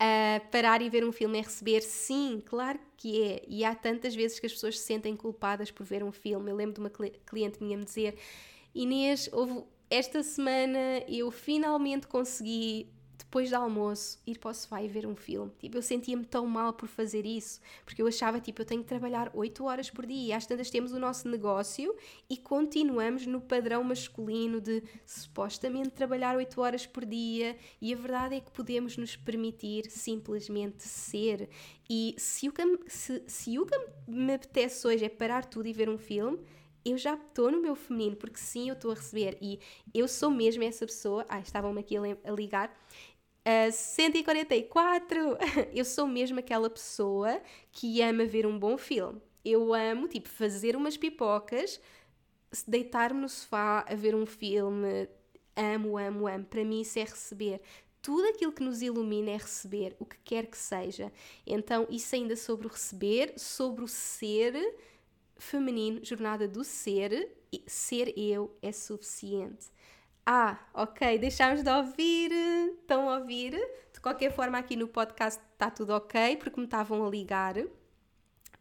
Uh, parar e ver um filme é receber? Sim, claro que é. E há tantas vezes que as pessoas se sentem culpadas por ver um filme. Eu lembro de uma cliente minha me dizer: Inês, houve, esta semana eu finalmente consegui depois do almoço, ir para o sofá e ver um filme. Tipo, eu sentia-me tão mal por fazer isso, porque eu achava, tipo, eu tenho que trabalhar 8 horas por dia. E às tantas temos o nosso negócio e continuamos no padrão masculino de supostamente trabalhar 8 horas por dia. E a verdade é que podemos nos permitir simplesmente ser. E se o que, se, se o que me apetece hoje é parar tudo e ver um filme, eu já estou no meu feminino, porque sim, eu estou a receber e eu sou mesmo essa pessoa. Ai, estavam-me aqui a, ligar. Uh, 144! Eu sou mesmo aquela pessoa que ama ver um bom filme. Eu amo, tipo, fazer umas pipocas, deitar-me no sofá a ver um filme. Amo, amo, amo. Para mim, isso é receber tudo aquilo que nos ilumina é receber, o que quer que seja. Então, isso ainda sobre o receber, sobre o ser, feminino, jornada do ser, ser eu é suficiente. Ah, ok, deixámos de ouvir, estão a ouvir. De qualquer forma, aqui no podcast está tudo ok, porque me estavam a ligar.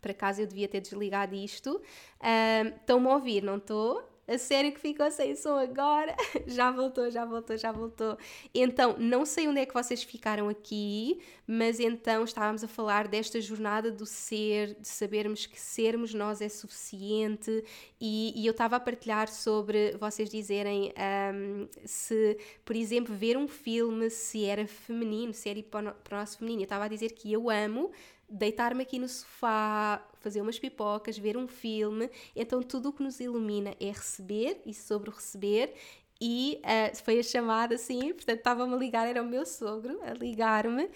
Por acaso eu devia ter desligado isto. Um, Estão-me a ouvir, não estou? A sério que ficou sem som agora? já voltou, já voltou, já voltou. Então, não sei onde é que vocês ficaram aqui, mas então estávamos a falar desta jornada do ser, de sabermos que sermos nós é suficiente e, e eu estava a partilhar sobre vocês dizerem um, se, por exemplo, ver um filme, se era feminino, se era para o nosso feminino. Eu estava a dizer que eu amo deitar-me aqui no sofá, fazer umas pipocas, ver um filme. Então, tudo o que nos ilumina é receber e sobre o receber. E uh, foi a chamada, assim, portanto estava-me a ligar, era o meu sogro a ligar-me.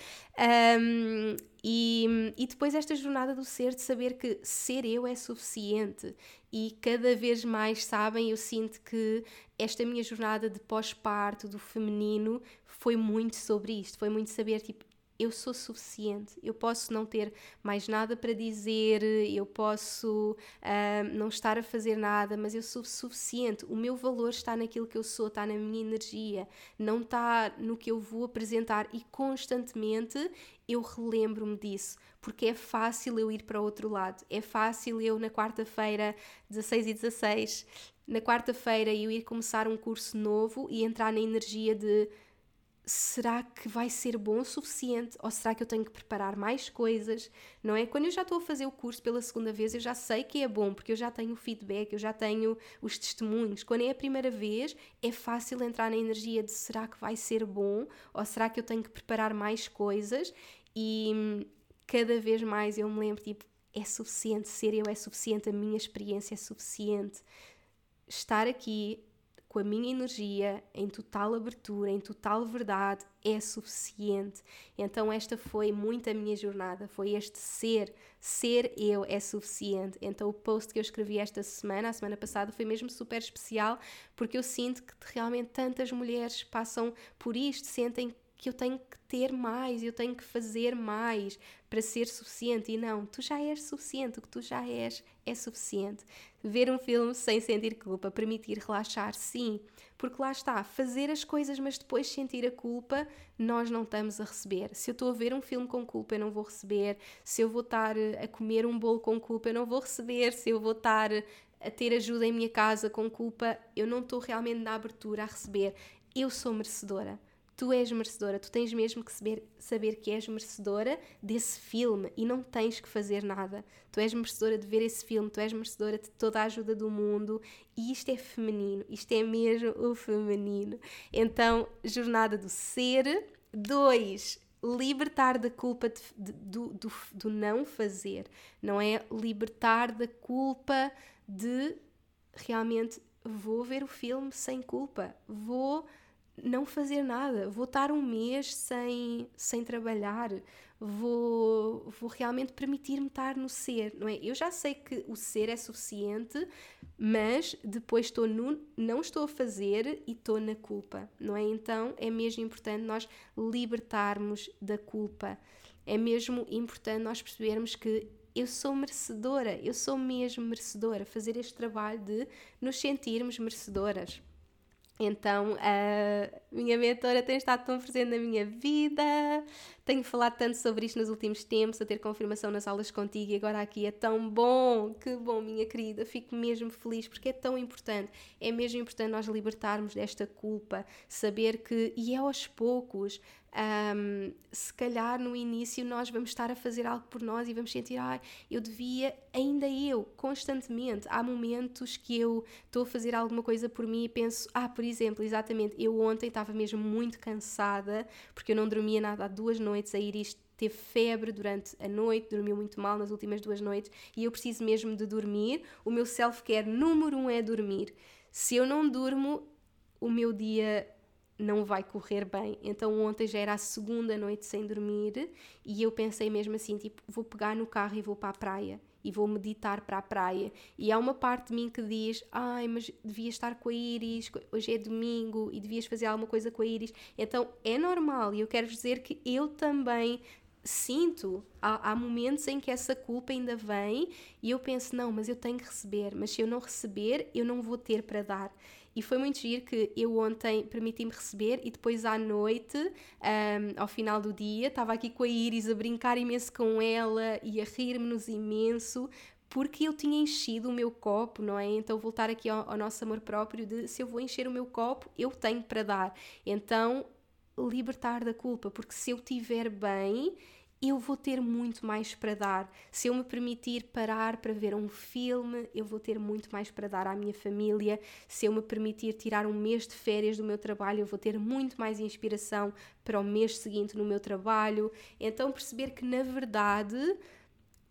Um, e, e depois esta jornada do ser, de saber que ser eu é suficiente. E cada vez mais, sabem, eu sinto que esta minha jornada de pós-parto, do feminino, foi muito sobre isto. Foi muito saber, tipo, eu sou suficiente, eu posso não ter mais nada para dizer, eu posso uh, não estar a fazer nada, mas eu sou suficiente. O meu valor está naquilo que eu sou, está na minha energia, não está no que eu vou apresentar e constantemente eu relembro-me disso, porque é fácil eu ir para o outro lado, é fácil eu na quarta-feira, 16 e 16, na quarta-feira eu ir começar um curso novo e entrar na energia de será que vai ser bom o suficiente? Ou será que eu tenho que preparar mais coisas? Não é? Quando eu já estou a fazer o curso pela segunda vez, eu já sei que é bom, porque eu já tenho o feedback, eu já tenho os testemunhos. Quando é a primeira vez, é fácil entrar na energia de será que vai ser bom? Ou será que eu tenho que preparar mais coisas? E hum, cada vez mais eu me lembro, tipo, é suficiente, ser eu é suficiente, a minha experiência é suficiente. Estar aqui com a minha energia em total abertura, em total verdade, é suficiente. Então, esta foi muito a minha jornada. Foi este ser, ser eu é suficiente. Então, o post que eu escrevi esta semana, a semana passada, foi mesmo super especial porque eu sinto que realmente tantas mulheres passam por isto, sentem que eu tenho que ter mais, eu tenho que fazer mais para ser suficiente. E não, tu já és suficiente, o que tu já és é suficiente. Ver um filme sem sentir culpa, permitir relaxar, sim, porque lá está, fazer as coisas, mas depois sentir a culpa, nós não estamos a receber. Se eu estou a ver um filme com culpa, eu não vou receber. Se eu vou estar a comer um bolo com culpa, eu não vou receber. Se eu vou estar a ter ajuda em minha casa com culpa, eu não estou realmente na abertura a receber. Eu sou merecedora tu és merecedora, tu tens mesmo que saber, saber que és merecedora desse filme e não tens que fazer nada. Tu és merecedora de ver esse filme, tu és merecedora de toda a ajuda do mundo e isto é feminino, isto é mesmo o feminino. Então, jornada do ser. Dois, libertar da culpa de, de, do, do, do não fazer, não é libertar da culpa de realmente vou ver o filme sem culpa, vou não fazer nada, vou estar um mês sem, sem trabalhar, vou, vou realmente permitir-me estar no ser, não é? Eu já sei que o ser é suficiente, mas depois estou no não estou a fazer e estou na culpa, não é? Então é mesmo importante nós libertarmos da culpa. É mesmo importante nós percebermos que eu sou merecedora, eu sou mesmo merecedora, fazer este trabalho de nos sentirmos merecedoras. Então, a minha mentora tem estado tão presente na minha vida, tenho falado tanto sobre isto nos últimos tempos, a ter confirmação nas aulas contigo e agora aqui é tão bom, que bom, minha querida, fico mesmo feliz porque é tão importante, é mesmo importante nós libertarmos desta culpa, saber que, e é aos poucos, um, se calhar no início nós vamos estar a fazer algo por nós e vamos sentir, ah, eu devia, ainda eu, constantemente. Há momentos que eu estou a fazer alguma coisa por mim e penso, ah, por exemplo, exatamente, eu ontem estava mesmo muito cansada porque eu não dormia nada há duas noites, a Iris teve febre durante a noite, dormiu muito mal nas últimas duas noites e eu preciso mesmo de dormir. O meu self-care número um é dormir. Se eu não durmo, o meu dia não vai correr bem. Então ontem já era a segunda noite sem dormir e eu pensei mesmo assim, tipo, vou pegar no carro e vou para a praia e vou meditar para a praia. E há uma parte de mim que diz: "Ai, mas devias estar com a Iris, hoje é domingo e devias fazer alguma coisa com a Iris". Então é normal e eu quero dizer que eu também sinto, há, há, momentos em que essa culpa ainda vem e eu penso, não, mas eu tenho que receber, mas se eu não receber, eu não vou ter para dar. E foi muito giro que eu ontem permiti-me receber e depois à noite, um, ao final do dia, estava aqui com a Iris a brincar imenso com ela e a rir-me-nos imenso, porque eu tinha enchido o meu copo, não é? Então voltar aqui ao, ao nosso amor próprio de se eu vou encher o meu copo, eu tenho para dar. Então libertar da culpa, porque se eu estiver bem, eu vou ter muito mais para dar. Se eu me permitir parar para ver um filme, eu vou ter muito mais para dar à minha família. Se eu me permitir tirar um mês de férias do meu trabalho, eu vou ter muito mais inspiração para o mês seguinte no meu trabalho. Então, perceber que na verdade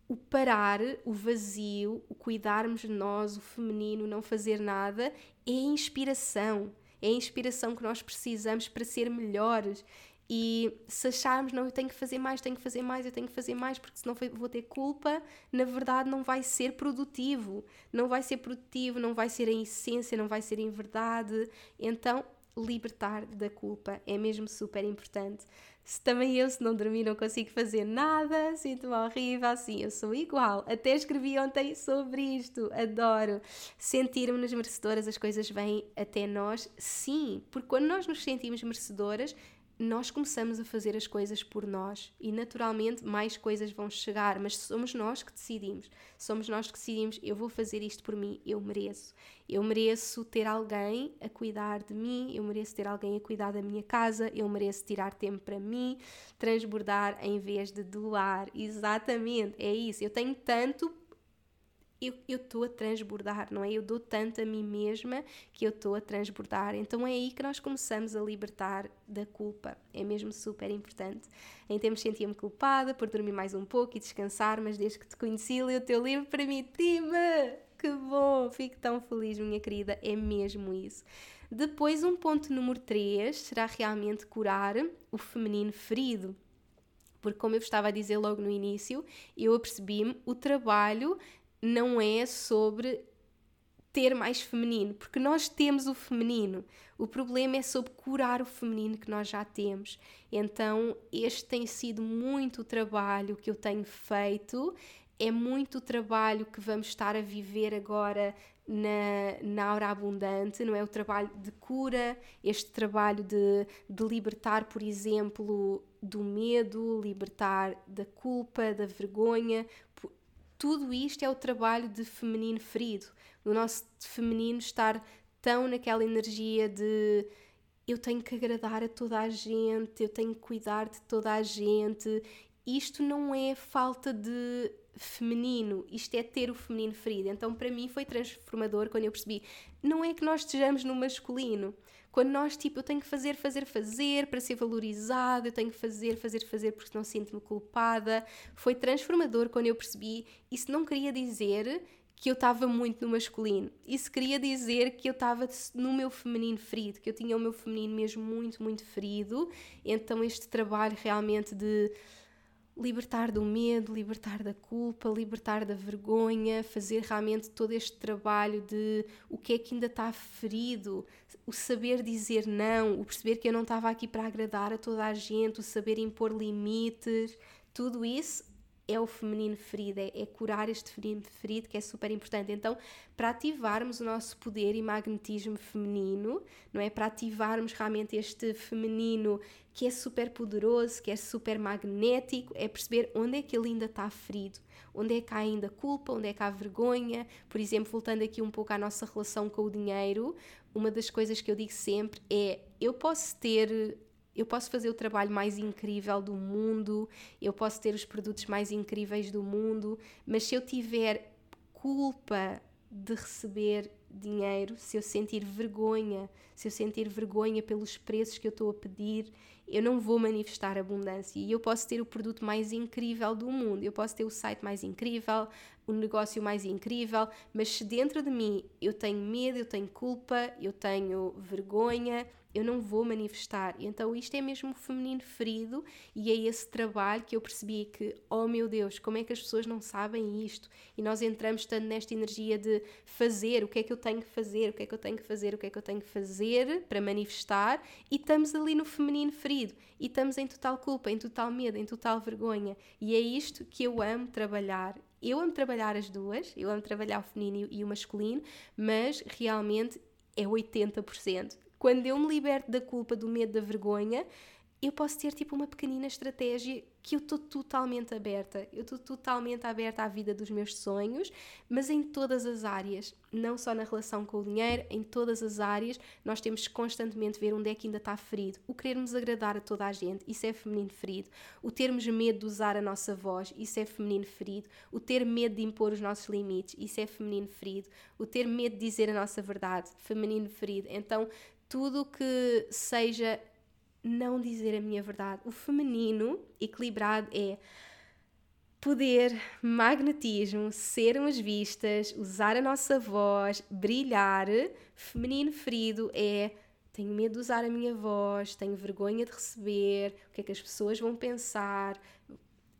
o parar, o vazio, o cuidarmos de nós, o feminino, não fazer nada, é inspiração. É a inspiração que nós precisamos para ser melhores. E se acharmos, não, eu tenho que fazer mais, tenho que fazer mais, eu tenho que fazer mais, porque senão vou ter culpa, na verdade não vai ser produtivo. Não vai ser produtivo, não vai ser em essência, não vai ser em verdade. Então, libertar da culpa é mesmo super importante. Se também eu, se não dormir, não consigo fazer nada, sinto-me horrível, assim, eu sou igual. Até escrevi ontem sobre isto, adoro. Sentir-me-nos merecedoras, as coisas vêm até nós, sim, porque quando nós nos sentimos merecedoras, nós começamos a fazer as coisas por nós e naturalmente mais coisas vão chegar, mas somos nós que decidimos. Somos nós que decidimos, eu vou fazer isto por mim, eu mereço. Eu mereço ter alguém a cuidar de mim, eu mereço ter alguém a cuidar da minha casa, eu mereço tirar tempo para mim, transbordar em vez de doar. Exatamente, é isso. Eu tenho tanto eu estou a transbordar, não é? Eu dou tanto a mim mesma que eu estou a transbordar. Então é aí que nós começamos a libertar da culpa. É mesmo super importante. Em tempos sentia-me culpada por dormir mais um pouco e descansar, mas desde que te conheci, li o teu livro, permiti-me. Que bom! Fico tão feliz, minha querida. É mesmo isso. Depois, um ponto número 3 será realmente curar o feminino ferido. Porque, como eu estava a dizer logo no início, eu apercebi-me o trabalho não é sobre ter mais feminino, porque nós temos o feminino. O problema é sobre curar o feminino que nós já temos. Então, este tem sido muito o trabalho que eu tenho feito, é muito o trabalho que vamos estar a viver agora na, na aura abundante, não é? O trabalho de cura, este trabalho de, de libertar, por exemplo, do medo, libertar da culpa, da vergonha. Tudo isto é o trabalho de feminino ferido, do nosso feminino estar tão naquela energia de eu tenho que agradar a toda a gente, eu tenho que cuidar de toda a gente. Isto não é falta de feminino, isto é ter o feminino ferido. Então, para mim, foi transformador quando eu percebi: não é que nós estejamos no masculino. Quando nós, tipo, eu tenho que fazer, fazer, fazer para ser valorizado, eu tenho que fazer, fazer, fazer porque não sinto-me culpada. Foi transformador quando eu percebi. Isso não queria dizer que eu estava muito no masculino. Isso queria dizer que eu estava no meu feminino ferido, que eu tinha o meu feminino mesmo muito, muito ferido. Então, este trabalho realmente de libertar do medo, libertar da culpa, libertar da vergonha, fazer realmente todo este trabalho de o que é que ainda está ferido, o saber dizer não, o perceber que eu não estava aqui para agradar a toda a gente, o saber impor limites, tudo isso é o feminino ferido, é, é, curar este feminino ferido que é super importante. Então, para ativarmos o nosso poder e magnetismo feminino, não é? Para ativarmos realmente este feminino que é super poderoso, que é super magnético, é perceber onde é que ele ainda está ferido, onde é que há ainda culpa, onde é que há vergonha. Por exemplo, voltando aqui um pouco à nossa relação com o dinheiro, uma das coisas que eu digo sempre é: eu posso ter eu posso fazer o trabalho mais incrível do mundo, eu posso ter os produtos mais incríveis do mundo, mas se eu tiver culpa de receber dinheiro, se eu sentir vergonha, se eu sentir vergonha pelos preços que eu estou a pedir, eu não vou manifestar abundância. E eu posso ter o produto mais incrível do mundo, eu posso ter o site mais incrível, o negócio mais incrível, mas se dentro de mim eu tenho medo, eu tenho culpa, eu tenho vergonha, eu não vou manifestar. Então isto é mesmo feminino ferido e é esse trabalho que eu percebi que, oh meu Deus, como é que as pessoas não sabem isto? E nós entramos tanto nesta energia de fazer, o que é que eu tenho que fazer, o que é que eu tenho que fazer, o que é que eu tenho que fazer para manifestar e estamos ali no feminino ferido e estamos em total culpa, em total medo, em total vergonha. E é isto que eu amo trabalhar eu amo trabalhar as duas, eu amo trabalhar o feminino e o masculino, mas realmente é 80%. Quando eu me liberto da culpa, do medo, da vergonha, eu posso ter tipo uma pequenina estratégia que eu estou totalmente aberta. Eu estou totalmente aberta à vida dos meus sonhos, mas em todas as áreas, não só na relação com o dinheiro, em todas as áreas, nós temos que constantemente ver onde é que ainda está ferido. O querermos agradar a toda a gente, isso é feminino ferido. O termos medo de usar a nossa voz, isso é feminino ferido. O ter medo de impor os nossos limites, isso é feminino ferido. O ter medo de dizer a nossa verdade, feminino ferido. Então, tudo que seja não dizer a minha verdade. O feminino equilibrado é poder, magnetismo, sermos vistas, usar a nossa voz, brilhar. Feminino ferido é tenho medo de usar a minha voz, tenho vergonha de receber, o que é que as pessoas vão pensar.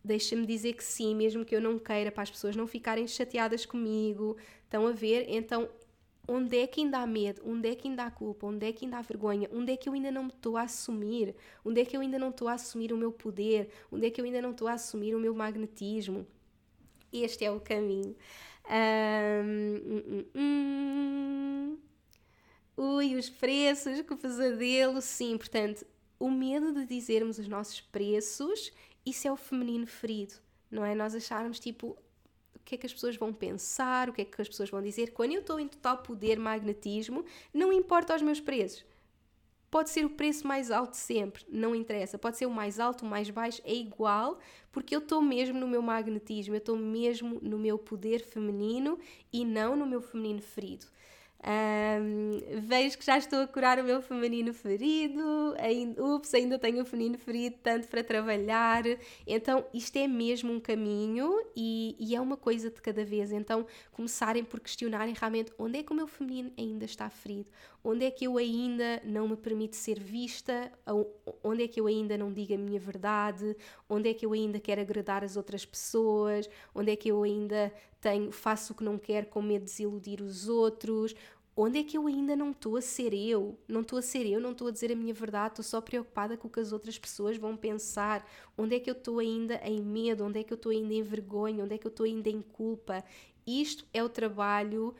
Deixa-me dizer que sim, mesmo que eu não queira, para as pessoas não ficarem chateadas comigo. Estão a ver? Então onde é que ainda há medo, onde é que ainda há culpa, onde é que ainda há vergonha, onde é que eu ainda não estou a assumir, onde é que eu ainda não estou a assumir o meu poder, onde é que eu ainda não estou a assumir o meu magnetismo. Este é o caminho. Um, hum, hum. Ui, os preços, que pesadelo, sim. Portanto, o medo de dizermos os nossos preços, isso é o feminino ferido, não é? Nós acharmos tipo, que é que as pessoas vão pensar, o que é que as pessoas vão dizer. Quando eu estou em total poder, magnetismo, não importa os meus preços. Pode ser o preço mais alto sempre, não interessa. Pode ser o mais alto, o mais baixo, é igual, porque eu estou mesmo no meu magnetismo, eu estou mesmo no meu poder feminino e não no meu feminino ferido. Um, vejo que já estou a curar o meu feminino ferido, ainda, ups, ainda tenho o feminino ferido tanto para trabalhar. Então, isto é mesmo um caminho e, e, é uma coisa de cada vez. Então, começarem por questionarem realmente onde é que o meu feminino ainda está ferido, Onde é que eu ainda não me permito ser vista? Onde é que eu ainda não digo a minha verdade? Onde é que eu ainda quero agradar as outras pessoas? Onde é que eu ainda tenho, faço o que não quero com medo de desiludir os outros? Onde é que eu ainda não estou a ser eu? Não estou a ser eu, não estou a dizer a minha verdade, estou só preocupada com o que as outras pessoas vão pensar. Onde é que eu estou ainda em medo? Onde é que eu estou ainda em vergonha? Onde é que eu estou ainda em culpa? Isto é o trabalho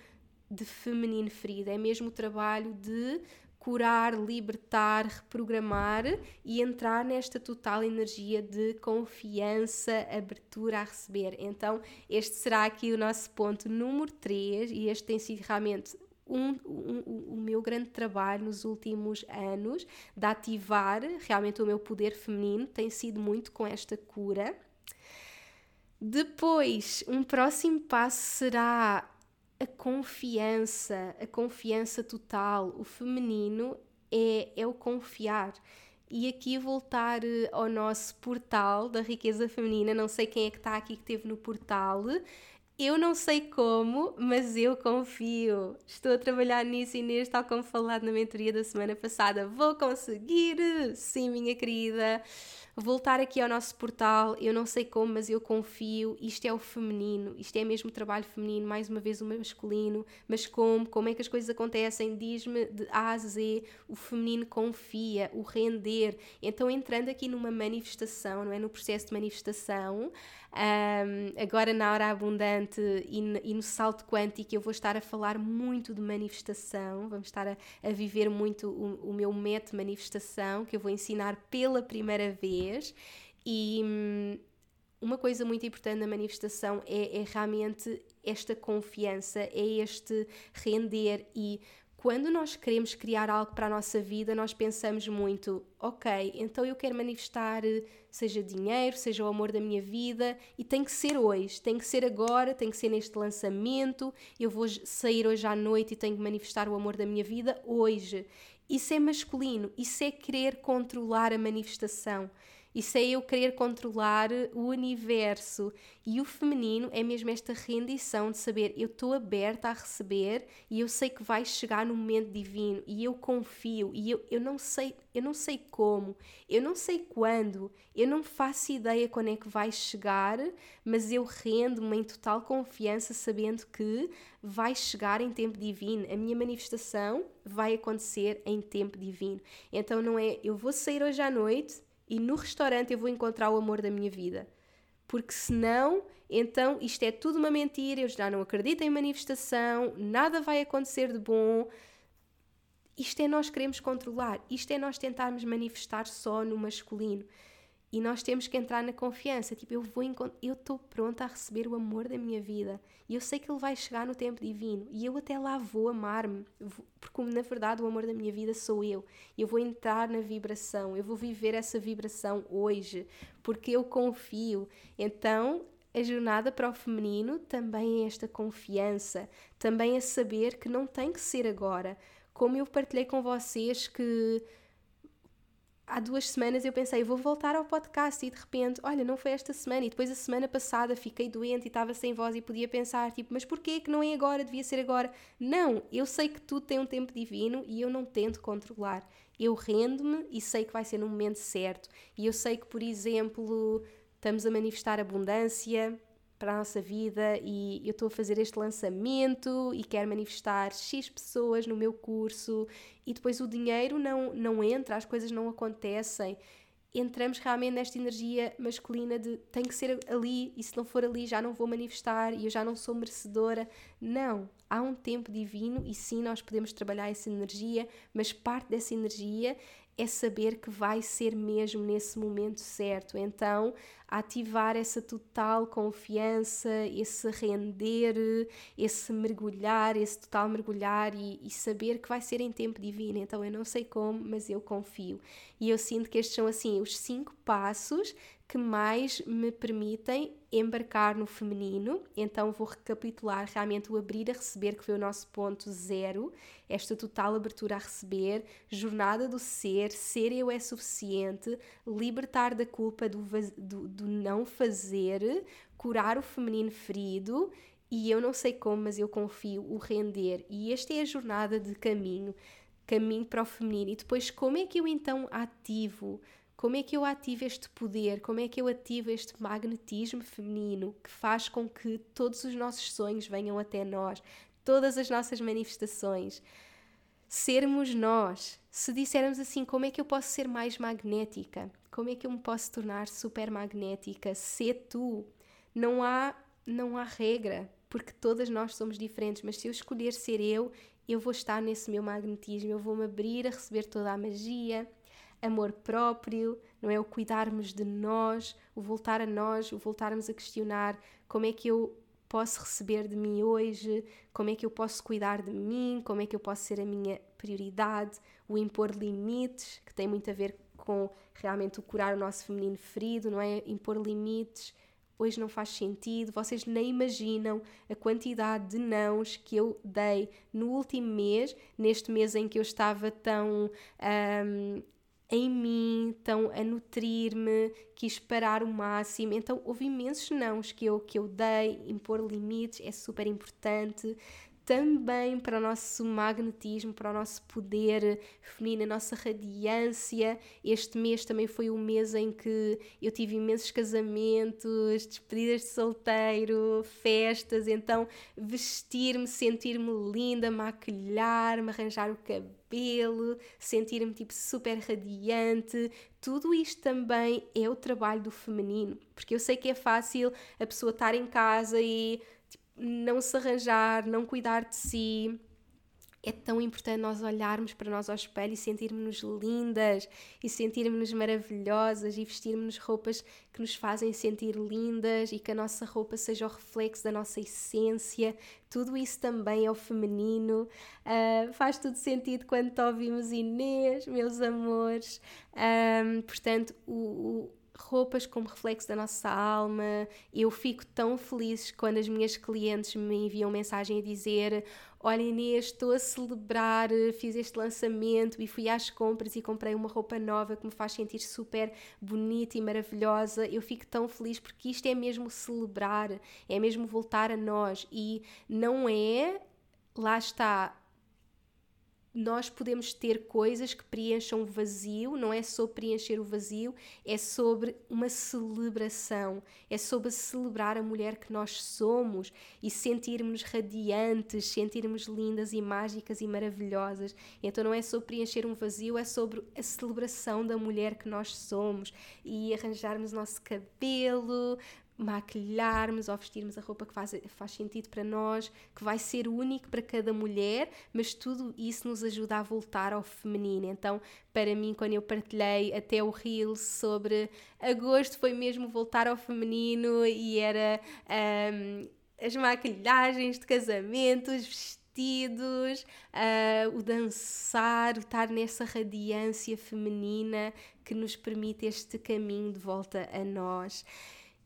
de feminino ferido, é mesmo o trabalho de curar, libertar, reprogramar e entrar nesta total energia de confiança, abertura a receber. Então, este será aqui o nosso ponto número 3 e este tem sido realmente um, um, o meu grande trabalho nos últimos anos de ativar realmente o meu poder feminino tem sido muito com esta cura. Depois, um próximo passo será a confiança, a confiança total. O feminino é, é o confiar. E aqui voltar eh, ao nosso portal da riqueza feminina, não sei quem é que está aqui que esteve no portal. Eu não sei como, mas eu confio. Estou a trabalhar nisso, Inês, tal como falado na mentoria da semana passada. Vou conseguir! Sim, minha querida voltar aqui ao nosso portal, eu não sei como, mas eu confio, isto é o feminino, isto é mesmo trabalho feminino, mais uma vez o masculino, mas como, como é que as coisas acontecem, diz-me de A a Z, o feminino confia, o render, então entrando aqui numa manifestação, não é, no processo de manifestação, um, agora na hora abundante e, e, no salto quântico eu vou estar a falar muito de manifestação, vamos estar a, a viver muito o, o meu método de manifestação, que eu vou ensinar pela primeira vez, e hum, uma coisa muito importante na manifestação é, é realmente esta confiança, é este render e quando nós queremos criar algo para a nossa vida, nós pensamos muito, ok, então eu quero manifestar, seja dinheiro, seja o amor da minha vida, e tem que ser hoje, tem que ser agora, tem que ser neste lançamento, eu vou sair hoje à noite e tenho que manifestar o amor da minha vida hoje. Isso é masculino, isso é querer controlar a manifestação. Isso é eu querer controlar o universo. E o feminino é mesmo esta rendição de saber eu estou aberta a receber e eu sei que vai chegar no momento divino e eu confio e eu, eu não sei eu não sei como, eu não sei quando, eu não faço ideia quando é que vai chegar, mas eu rendo-me em total confiança sabendo que vai chegar em tempo divino. A minha manifestação vai acontecer em tempo divino. Então não é eu vou sair hoje à noite e no restaurante eu vou encontrar o amor da minha vida. Porque senão, então isto é tudo uma mentira, eu já não acredito em manifestação, nada vai acontecer de bom. Isto é nós queremos controlar, isto é nós tentarmos manifestar só no masculino. E nós temos que entrar na confiança, tipo, eu vou eu estou pronta a receber o amor da minha vida. E eu sei que ele vai chegar no tempo divino e eu até lá vou amar-me, porque na verdade o amor da minha vida sou eu. Eu vou entrar na vibração, eu vou viver essa vibração hoje, porque eu confio. Então, a jornada para o feminino também é esta confiança, também é saber que não tem que ser agora. Como eu partilhei com vocês que há duas semanas eu pensei, vou voltar ao podcast e de repente, olha, não foi esta semana e depois a semana passada fiquei doente e estava sem voz e podia pensar, tipo, mas porquê que não é agora, devia ser agora? Não, eu sei que tudo tem um tempo divino e eu não tento controlar. Eu rendo-me e sei que vai ser no momento certo. E eu sei que, por exemplo, estamos a manifestar abundância, para a nossa vida e eu estou a fazer este lançamento e quero manifestar X pessoas no meu curso e depois o dinheiro não, não entra, as coisas não acontecem. Entramos realmente nesta energia masculina de tem que ser ali e se não for ali já não vou manifestar e eu já não sou merecedora. Não, há um tempo divino e sim nós podemos trabalhar essa energia, mas parte dessa energia é saber que vai ser mesmo nesse momento certo. Então, ativar essa total confiança, esse render, esse mergulhar, esse total mergulhar e, e, saber que vai ser em tempo divino. Então, eu não sei como, mas eu confio. E eu sinto que estes são assim os cinco passos que mais me permitem embarcar no feminino. Então vou recapitular realmente o abrir a receber, que foi o nosso ponto zero, esta total abertura a receber, jornada do ser, ser eu é suficiente, libertar da culpa do, do, do não fazer, curar o feminino ferido. E eu não sei como, mas eu confio, o render. E esta é a jornada de caminho caminho para o feminino. E depois, como é que eu então ativo? Como é que eu ativo este poder? Como é que eu ativo este magnetismo feminino que faz com que todos os nossos sonhos venham até nós, todas as nossas manifestações? Sermos nós. Se dissermos assim, como é que eu posso ser mais magnética? Como é que eu me posso tornar super magnética? Ser tu. Não há, não há regra, porque todas nós somos diferentes, mas se eu escolher ser eu, eu vou estar nesse meu magnetismo, eu vou me abrir a receber toda a magia, amor próprio, não é? O cuidarmos de nós, o voltar a nós, o voltarmos a questionar como é que eu posso receber de mim hoje, como é que eu posso cuidar de mim, como é que eu posso ser a minha prioridade, o impor limites, que tem muito a ver com realmente o curar o nosso feminino ferido, não é? Impor limites hoje não faz sentido, vocês nem imaginam a quantidade de nãos que eu dei no último mês, neste mês em que eu estava tão um, em mim, tão a nutrir-me, quis parar o máximo. Então houve imensos nãos que eu, que eu dei, impor limites é super importante também para o nosso magnetismo, para o nosso poder feminino, a nossa radiância. Este mês também foi o mês em que eu tive imensos casamentos, despedidas de solteiro, festas, então vestir-me, sentir-me linda, maquilhar-me, arranjar o cabelo, sentir-me tipo super radiante, tudo isto também é o trabalho do feminino, porque eu sei que é fácil a pessoa estar em casa e não se arranjar, não cuidar de si. É tão importante nós olharmos para nós ao espelho e sentirmos-nos lindas e sentirmos-nos maravilhosas e vestirmos roupas que nos fazem sentir lindas e que a nossa roupa seja o reflexo da nossa essência. Tudo isso também é o feminino. Uh, faz tudo sentido quando ouvimos Inês, meus amores. Um, portanto, o, roupas como reflexo da nossa alma. Eu fico tão feliz quando as minhas clientes me enviam mensagem a dizer: Olha, Inês, estou a celebrar, fiz este lançamento e fui às compras e comprei uma roupa nova que me faz sentir super bonita e maravilhosa. Eu fico tão feliz porque isto é mesmo celebrar, é mesmo voltar a nós e não é. Lá está, nós podemos ter coisas que preencham o vazio, não é sobre preencher o vazio, é sobre uma celebração, é sobre celebrar a mulher que nós somos e sentirmos radiantes, sentirmos lindas e mágicas e maravilhosas. Então não é sobre preencher um vazio, é sobre a celebração da mulher que nós somos e arranjarmos nosso cabelo, maquilharmos ou vestirmos a roupa que faz, faz sentido para nós, que vai ser único para cada mulher, mas tudo isso nos ajuda a voltar ao feminino. Então, para mim, quando eu partilhei até o reel sobre agosto, foi mesmo voltar ao feminino e era um, as maquilhagens de casamento, os vestidos, uh, o dançar, o estar nessa radiância feminina que nos permite este caminho de volta a nós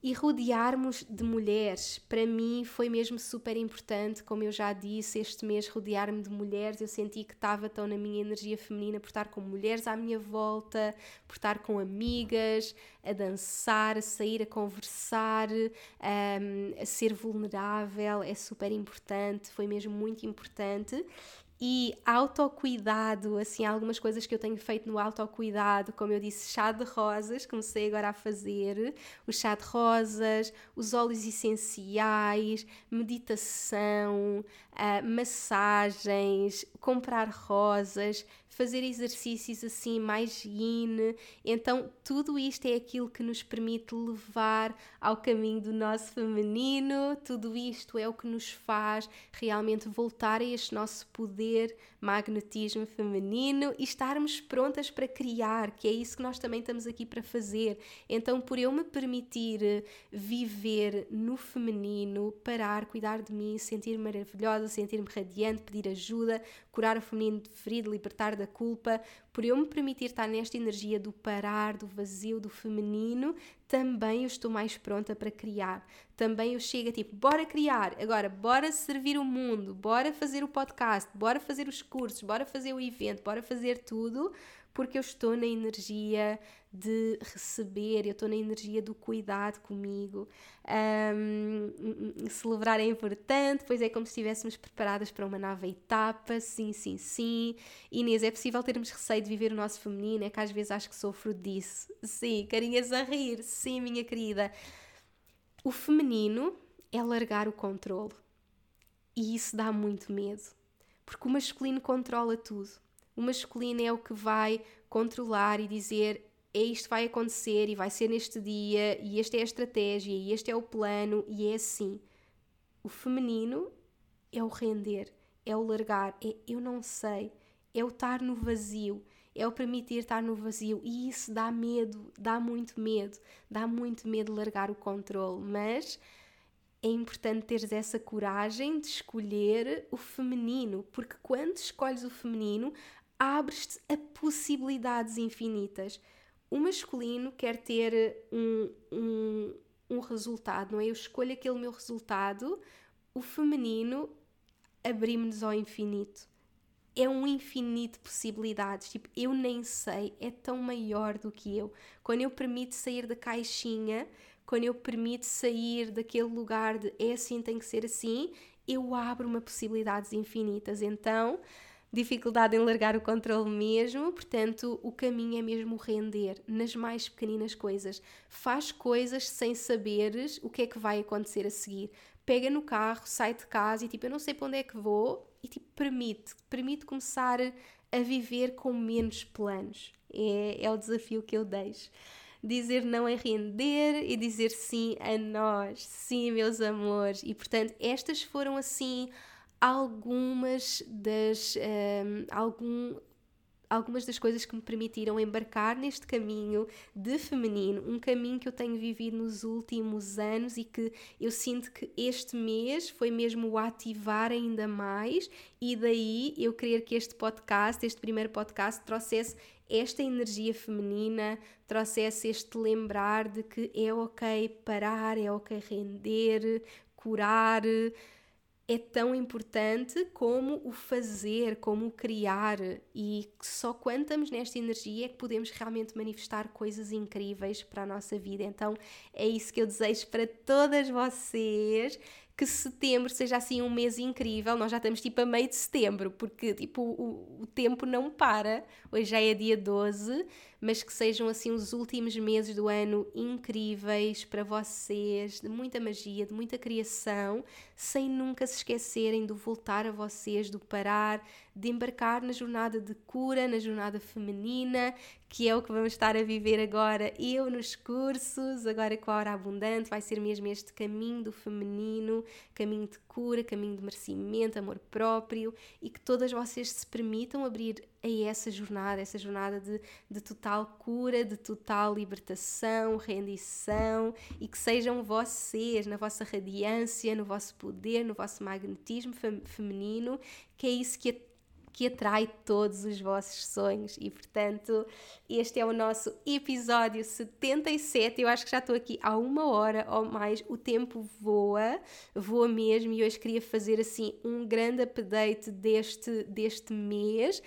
e rodearmos de mulheres. Para mim foi mesmo super importante, como eu já disse, este mês rodear-me de mulheres. Eu senti que estava tão na minha energia feminina por estar com mulheres à minha volta, por estar com amigas, a dançar, a sair a conversar, um, a ser vulnerável. É super importante, foi mesmo muito importante e autocuidado, assim, algumas coisas que eu tenho feito no autocuidado, como eu disse, chá de rosas, comecei agora a fazer, o chá de rosas, os óleos essenciais, meditação, uh, massagens, comprar rosas, fazer exercícios assim mais yin. Então, tudo isto é aquilo que nos permite levar ao caminho do nosso feminino, tudo isto é o que nos faz realmente voltar a este nosso poder, magnetismo feminino e estarmos prontas para criar, que é isso que nós também estamos aqui para fazer. Então, por eu me permitir viver no feminino, parar, cuidar de mim, sentir-me maravilhosa, sentir-me radiante, pedir ajuda, curar o feminino ferido, libertar da culpa, por eu me permitir estar nesta energia do parar, do vazio, do feminino, também eu estou mais pronta para criar. Também eu chego a tipo, bora criar, agora bora servir o mundo, bora fazer o podcast, bora fazer os cursos, bora fazer o evento, bora fazer tudo, porque eu estou na energia de receber, eu estou na energia do cuidado comigo. Um, celebrar é importante, pois é como se estivéssemos preparadas para uma nova etapa. Sim, sim, sim. Inês, é possível termos receio de viver o nosso feminino? É que às vezes acho que sofro disso. Sim, carinhas a rir. Sim, minha querida. O feminino é largar o controle. E isso dá muito medo. Porque o masculino controla tudo. O masculino é o que vai controlar e dizer é isto vai acontecer e vai ser neste dia e esta é a estratégia e este é o plano e é assim. O feminino é o render, é o largar, é eu não sei, é o estar no vazio, é o permitir estar no vazio e isso dá medo, dá muito medo, dá muito medo largar o controle, mas é importante teres essa coragem de escolher o feminino, porque quando escolhes o feminino, abres-te a possibilidades infinitas. O masculino quer ter um, um, um resultado, não é? Eu escolho aquele meu resultado. O feminino abrimos-nos ao infinito. É um infinito de possibilidades. Tipo, eu nem sei, é tão maior do que eu. Quando eu permito sair da caixinha, quando eu permito sair daquele lugar de é assim, tem que ser assim, eu abro uma possibilidades infinitas. Então, dificuldade em largar o controle mesmo, portanto, o caminho é mesmo render nas mais pequeninas coisas. Faz coisas sem saberes o que é que vai acontecer a seguir. Pega no carro, sai de casa e tipo, eu não sei para onde é que vou e tipo, permite, permite começar a viver com menos planos. É, é o desafio que eu deixo. Dizer não é render e dizer sim a nós, sim, meus amores. E portanto, estas foram assim algumas das, um, ehm, algum, algumas das coisas que me permitiram embarcar neste caminho de feminino, um caminho que eu tenho vivido nos últimos anos e que eu sinto que este mês foi mesmo o ativar ainda mais, e daí eu querer que este podcast, este primeiro podcast, trouxesse esta energia feminina, trouxesse este lembrar de que é ok parar, é ok render, curar é tão importante como o fazer, como o criar, e só quando estamos nesta energia é que podemos realmente manifestar coisas incríveis para a nossa vida. Então é isso que eu desejo para todas vocês que setembro seja assim um mês incrível. Nós já estamos tipo a meio de setembro, porque tipo o, o tempo não para. Hoje já é dia 12, mas que sejam assim os últimos meses do ano incríveis para vocês, de muita magia, de muita criação, sem nunca se esquecerem do voltar a vocês, do parar, de embarcar na jornada de cura, na jornada feminina, que é o que vamos estar a viver agora, eu nos cursos, agora com a Hora Abundante, vai ser mesmo este caminho do feminino, caminho de cura, caminho de merecimento, amor próprio e que todas vocês se permitam abrir a essa jornada, essa jornada de, de total cura, de total libertação, rendição e que sejam vocês, na vossa radiância, no vosso poder, no vosso magnetismo feminino, que é isso que que atrai todos os vossos sonhos. E portanto, este é o nosso episódio 77. Eu acho que já estou aqui há uma hora ou mais. O tempo voa, voa mesmo. E hoje queria fazer assim um grande update deste, deste mês.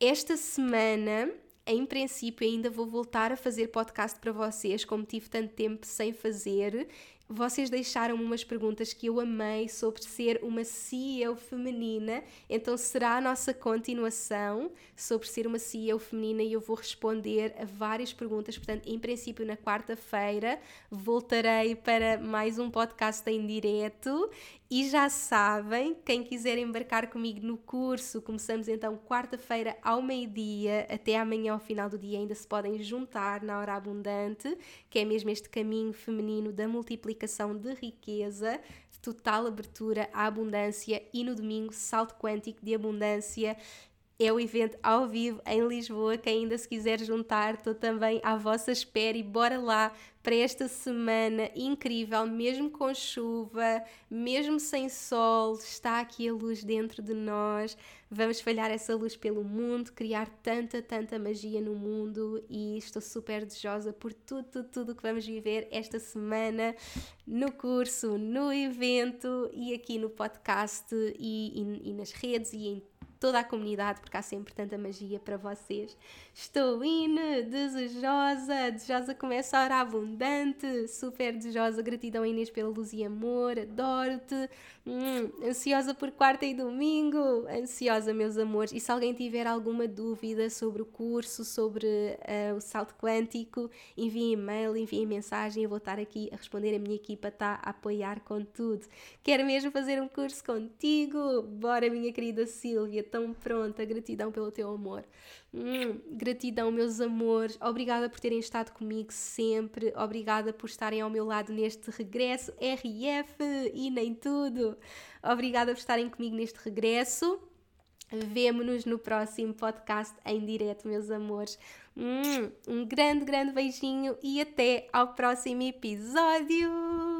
Esta semana em princípio ainda vou voltar a fazer podcast para vocês, como tive tanto tempo sem fazer vocês deixaram-me umas perguntas que eu amei sobre ser uma CEO feminina, então será a nossa continuação sobre ser uma CEO feminina e eu vou responder a várias perguntas. Portanto, em princípio, na quarta-feira voltarei para mais um podcast em direto e já sabem, quem quiser embarcar comigo no curso, começamos então quarta-feira ao meio-dia, até amanhã ao final do dia ainda se podem juntar na hora abundante, que é mesmo este caminho feminino da multiplicação de riqueza, total abertura à abundância e no domingo salto quântico de abundância é o evento ao vivo em Lisboa. Quem ainda se quiser juntar, estou também à vossa espera e bora lá para esta semana incrível, mesmo com chuva, mesmo sem sol, está aqui a luz dentro de nós. Vamos espalhar essa luz pelo mundo, criar tanta, tanta magia no mundo e estou super desejosa por tudo, tudo, tudo que vamos viver esta semana no curso, no evento e aqui no podcast e, e, e nas redes e em toda a comunidade, porque há sempre tanta magia para vocês. Estou in, desejosa, desejosa começa a hora abundante, super desejosa, gratidão Inês pela luz e amor, adoro-te, hum, ansiosa por quarta e domingo, ansiosa meus amores, e se alguém tiver alguma dúvida sobre o curso, sobre uh, o salto quântico, enviem e-mail, enviem mensagem, eu vou estar aqui a responder, a minha equipa está a apoiar com tudo. Quero mesmo fazer um curso contigo? Bora minha querida Silvia, tão pronta, gratidão pelo teu amor. Hum, gratidão, meus amores. Obrigada por terem estado comigo sempre. Obrigada por estarem ao meu lado neste regresso. RF e nem tudo. Obrigada por estarem comigo neste regresso. Vemo-nos no próximo podcast em direto, meus amores. Hum, um grande, grande beijinho e até ao próximo episódio.